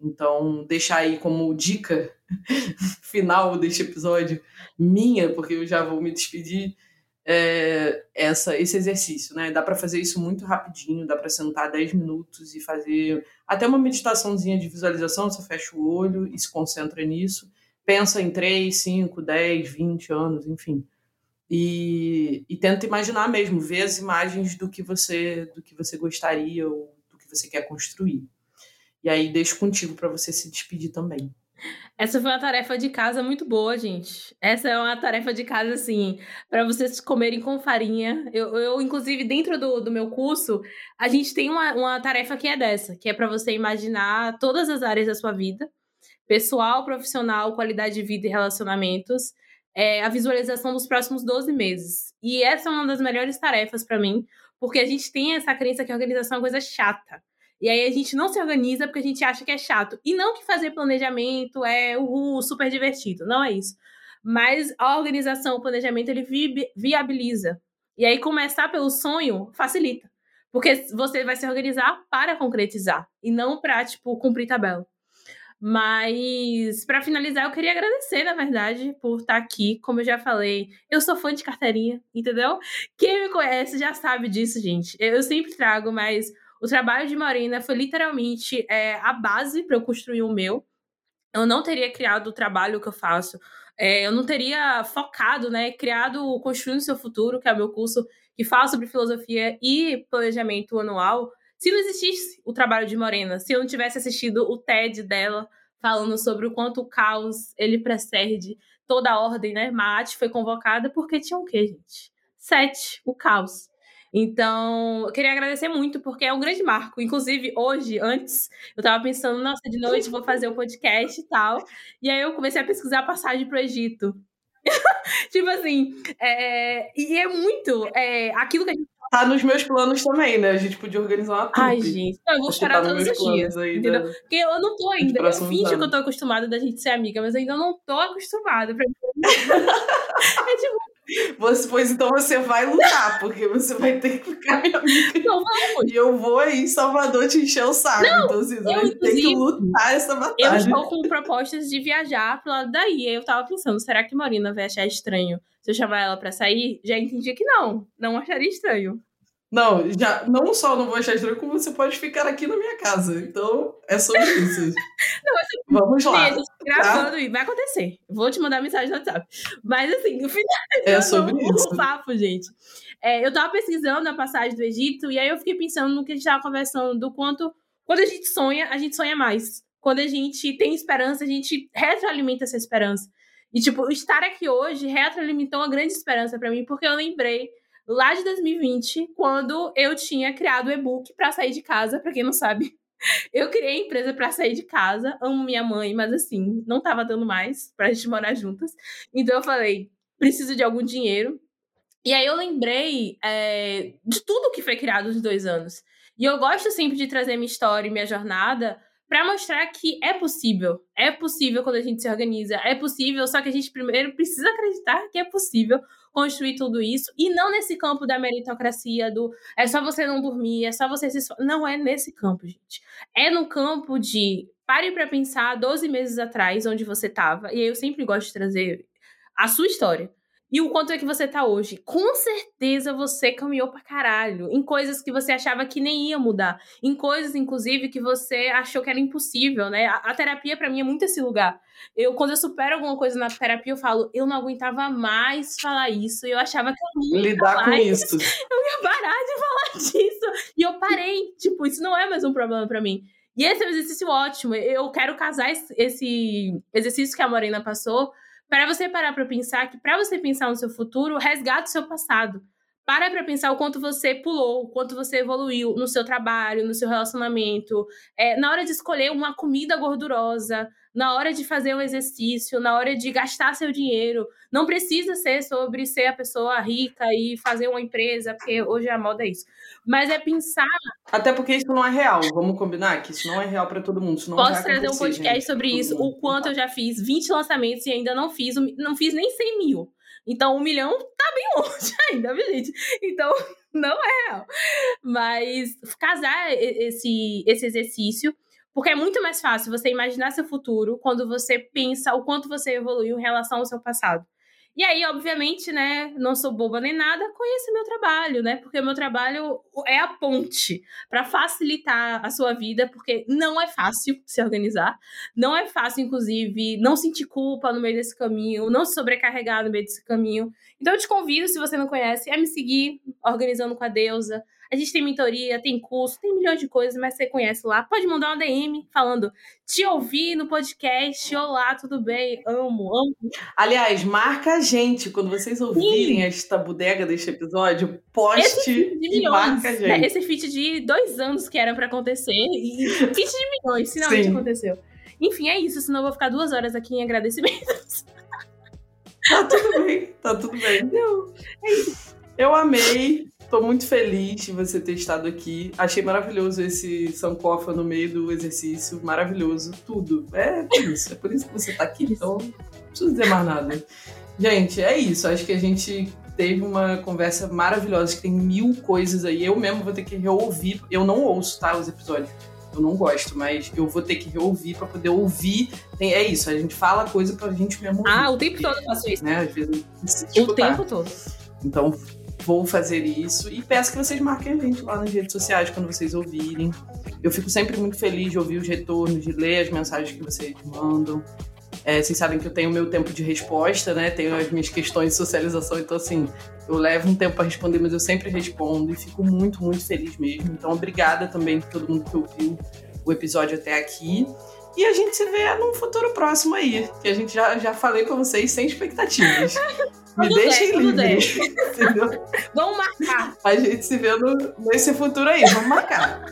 Então, deixar aí como dica *laughs* final deste episódio minha, porque eu já vou me despedir, é essa, esse exercício, né? Dá para fazer isso muito rapidinho, dá para sentar 10 minutos e fazer até uma meditaçãozinha de visualização, você fecha o olho e se concentra nisso, pensa em 3, 5, 10, 20 anos, enfim e, e tenta imaginar mesmo, ver as imagens do que você do que você gostaria ou do que você quer construir. E aí deixo contigo para você se despedir também. Essa foi uma tarefa de casa muito boa, gente. Essa é uma tarefa de casa, assim, para vocês comerem com farinha. Eu, eu, inclusive, dentro do, do meu curso, a gente tem uma, uma tarefa que é dessa, que é para você imaginar todas as áreas da sua vida, pessoal, profissional, qualidade de vida e relacionamentos, é, a visualização dos próximos 12 meses. E essa é uma das melhores tarefas para mim, porque a gente tem essa crença que a organização é uma coisa chata. E aí a gente não se organiza porque a gente acha que é chato. E não que fazer planejamento é uh, super divertido, não é isso. Mas a organização, o planejamento, ele vi viabiliza. E aí começar pelo sonho facilita. Porque você vai se organizar para concretizar e não para, tipo, cumprir tabela. Mas, para finalizar, eu queria agradecer, na verdade, por estar aqui. Como eu já falei, eu sou fã de carteirinha, entendeu? Quem me conhece já sabe disso, gente. Eu sempre trago, mas o trabalho de Marina foi literalmente é, a base para eu construir o meu. Eu não teria criado o trabalho que eu faço. É, eu não teria focado, né? Criado o Construindo Seu Futuro, que é o meu curso que fala sobre filosofia e planejamento anual se não existisse o trabalho de Morena, se eu não tivesse assistido o TED dela falando sobre o quanto o caos ele precede toda a ordem, né? Mate foi convocada porque tinha o quê, gente? Sete, o caos. Então, eu queria agradecer muito, porque é um grande marco. Inclusive, hoje, antes, eu tava pensando, nossa, de noite vou fazer o um podcast e tal. E aí eu comecei a pesquisar a passagem pro Egito. *laughs* tipo assim, é, e é muito é, aquilo que a gente Tá nos meus planos também, né? A gente podia organizar uma trupe. Ai, gente. eu vou esperar tá todos os dias. Né? Porque eu não tô ainda. Eu finge anos. que eu tô acostumada da gente ser amiga, mas ainda não tô acostumada. Pra... *laughs* é tipo. Você, pois então você vai lutar, porque você vai ter que ficar minha amiga. Não vamos. E eu vou aí em Salvador te encher o saco. Não, então, assim, você eu, vai ter que lutar essa Eu batalha. estou com propostas de viajar pro lado daí. Aí eu tava pensando, será que Marina vai achar estranho se eu chamar ela pra sair? Já entendi que não. Não acharia estranho. Não, já, não só não vou achar estranho, como você pode ficar aqui na minha casa. Então, é sobre isso. *laughs* Vamos lá. Sim, gente gravando e vai acontecer. Vou te mandar mensagem no WhatsApp. Mas assim, no final *laughs* É sobre o isso. papo, gente. É, eu tava pesquisando a passagem do Egito e aí eu fiquei pensando no que a gente tava conversando, do quanto quando a gente sonha, a gente sonha mais. Quando a gente tem esperança, a gente retroalimenta essa esperança. E, tipo, estar aqui hoje retroalimentou uma grande esperança pra mim, porque eu lembrei lá de 2020, quando eu tinha criado o e-book pra sair de casa, pra quem não sabe. *laughs* Eu criei a empresa pra sair de casa, amo minha mãe, mas assim, não tava dando mais pra gente morar juntas. Então eu falei, preciso de algum dinheiro. E aí eu lembrei é, de tudo que foi criado nos dois anos. E eu gosto sempre de trazer minha história e minha jornada para mostrar que é possível. É possível quando a gente se organiza. É possível, só que a gente primeiro precisa acreditar que é possível construir tudo isso. E não nesse campo da meritocracia, do é só você não dormir, é só você se. esfor-". Não é nesse campo, gente. É no campo de pare para pensar 12 meses atrás onde você estava. E eu sempre gosto de trazer a sua história. E o quanto é que você tá hoje? Com certeza você caminhou pra caralho. Em coisas que você achava que nem ia mudar. Em coisas, inclusive, que você achou que era impossível, né? A, a terapia, pra mim, é muito esse lugar. Eu, quando eu supero alguma coisa na terapia, eu falo, eu não aguentava mais falar isso. Eu achava que eu nunca Lidar com mais isso. *laughs* eu ia parar de falar *laughs* disso. E eu parei. Tipo, isso não é mais um problema pra mim. E esse é um exercício ótimo. Eu quero casar esse- esse exercício que a Morena passou para você parar para pensar que para você pensar no seu futuro, resgate o seu passado. Para para pensar o quanto você pulou, o quanto você evoluiu no seu trabalho, no seu relacionamento, é, na hora de escolher uma comida gordurosa, na hora de fazer um exercício, na hora de gastar seu dinheiro. Não precisa ser sobre ser a pessoa rica e fazer uma empresa, porque hoje a moda é isso. Mas é pensar. Até porque isso não é real. Vamos combinar que isso não é real pra todo mundo. Posso trazer um podcast gente, sobre isso, mundo. o quanto eu já fiz 20 lançamentos e ainda não fiz, não fiz nem 100 mil. Então, um milhão tá bem longe *laughs* ainda, viu, gente? Então, *laughs* não é real. Mas casar esse, esse exercício, porque é muito mais fácil você imaginar seu futuro quando você pensa o quanto você evoluiu em relação ao seu passado. E aí, obviamente, né, não sou boba nem nada, conheça meu trabalho, né? Porque o meu trabalho é a ponte para facilitar a sua vida, porque não é fácil se organizar, não é fácil, inclusive, não sentir culpa no meio desse caminho, não se sobrecarregar no meio desse caminho. Então, eu te convido, se você não conhece, a me seguir, Organizando com a Deusa. A gente tem mentoria, tem curso, tem milhões de coisas, mas você conhece lá. Pode mandar uma DM falando, te ouvi no podcast, olá, tudo bem? Amo, amo. Aliás, marca a gente quando vocês ouvirem esta bodega deste episódio. Poste e milhões. marca a né? gente. Esse feat de dois anos que era pra acontecer. E feat de milhões, finalmente Sim. aconteceu. Enfim, é isso, senão eu vou ficar duas horas aqui em agradecimento. Tá tudo bem, tá tudo bem. Eu amei, tô muito feliz de você ter estado aqui. Achei maravilhoso esse sankofa no meio do exercício, maravilhoso, tudo. É por isso, é por isso que você tá aqui, então não preciso dizer mais nada. Gente, é isso, acho que a gente teve uma conversa maravilhosa, que tem mil coisas aí. Eu mesmo vou ter que reouvir, eu não ouço, tá, os episódios. Eu não gosto, mas eu vou ter que reouvir pra poder ouvir. Tem- é isso, a gente fala coisa pra gente mesmo ouvir. Ah, o tempo todo eu faço isso. né? Às vezes eu O tempo todo. Então, vou fazer isso e peço que vocês marquem a gente lá nas redes sociais quando vocês ouvirem. Eu fico sempre muito feliz de ouvir os retornos, de ler as mensagens que vocês mandam. É, vocês sabem que eu tenho meu tempo de resposta, né? Tenho as minhas questões de socialização, então assim, eu levo um tempo para responder, mas eu sempre respondo e fico muito, muito feliz mesmo. Então, obrigada também por todo mundo que ouviu o episódio até aqui. E a gente se vê num futuro próximo aí, que a gente já, já falei pra vocês sem expectativas. *laughs* Me Tudo deixem bem. livre. *laughs* Entendeu? Vamos marcar. A gente se vê no- nesse futuro aí. Vamos marcar.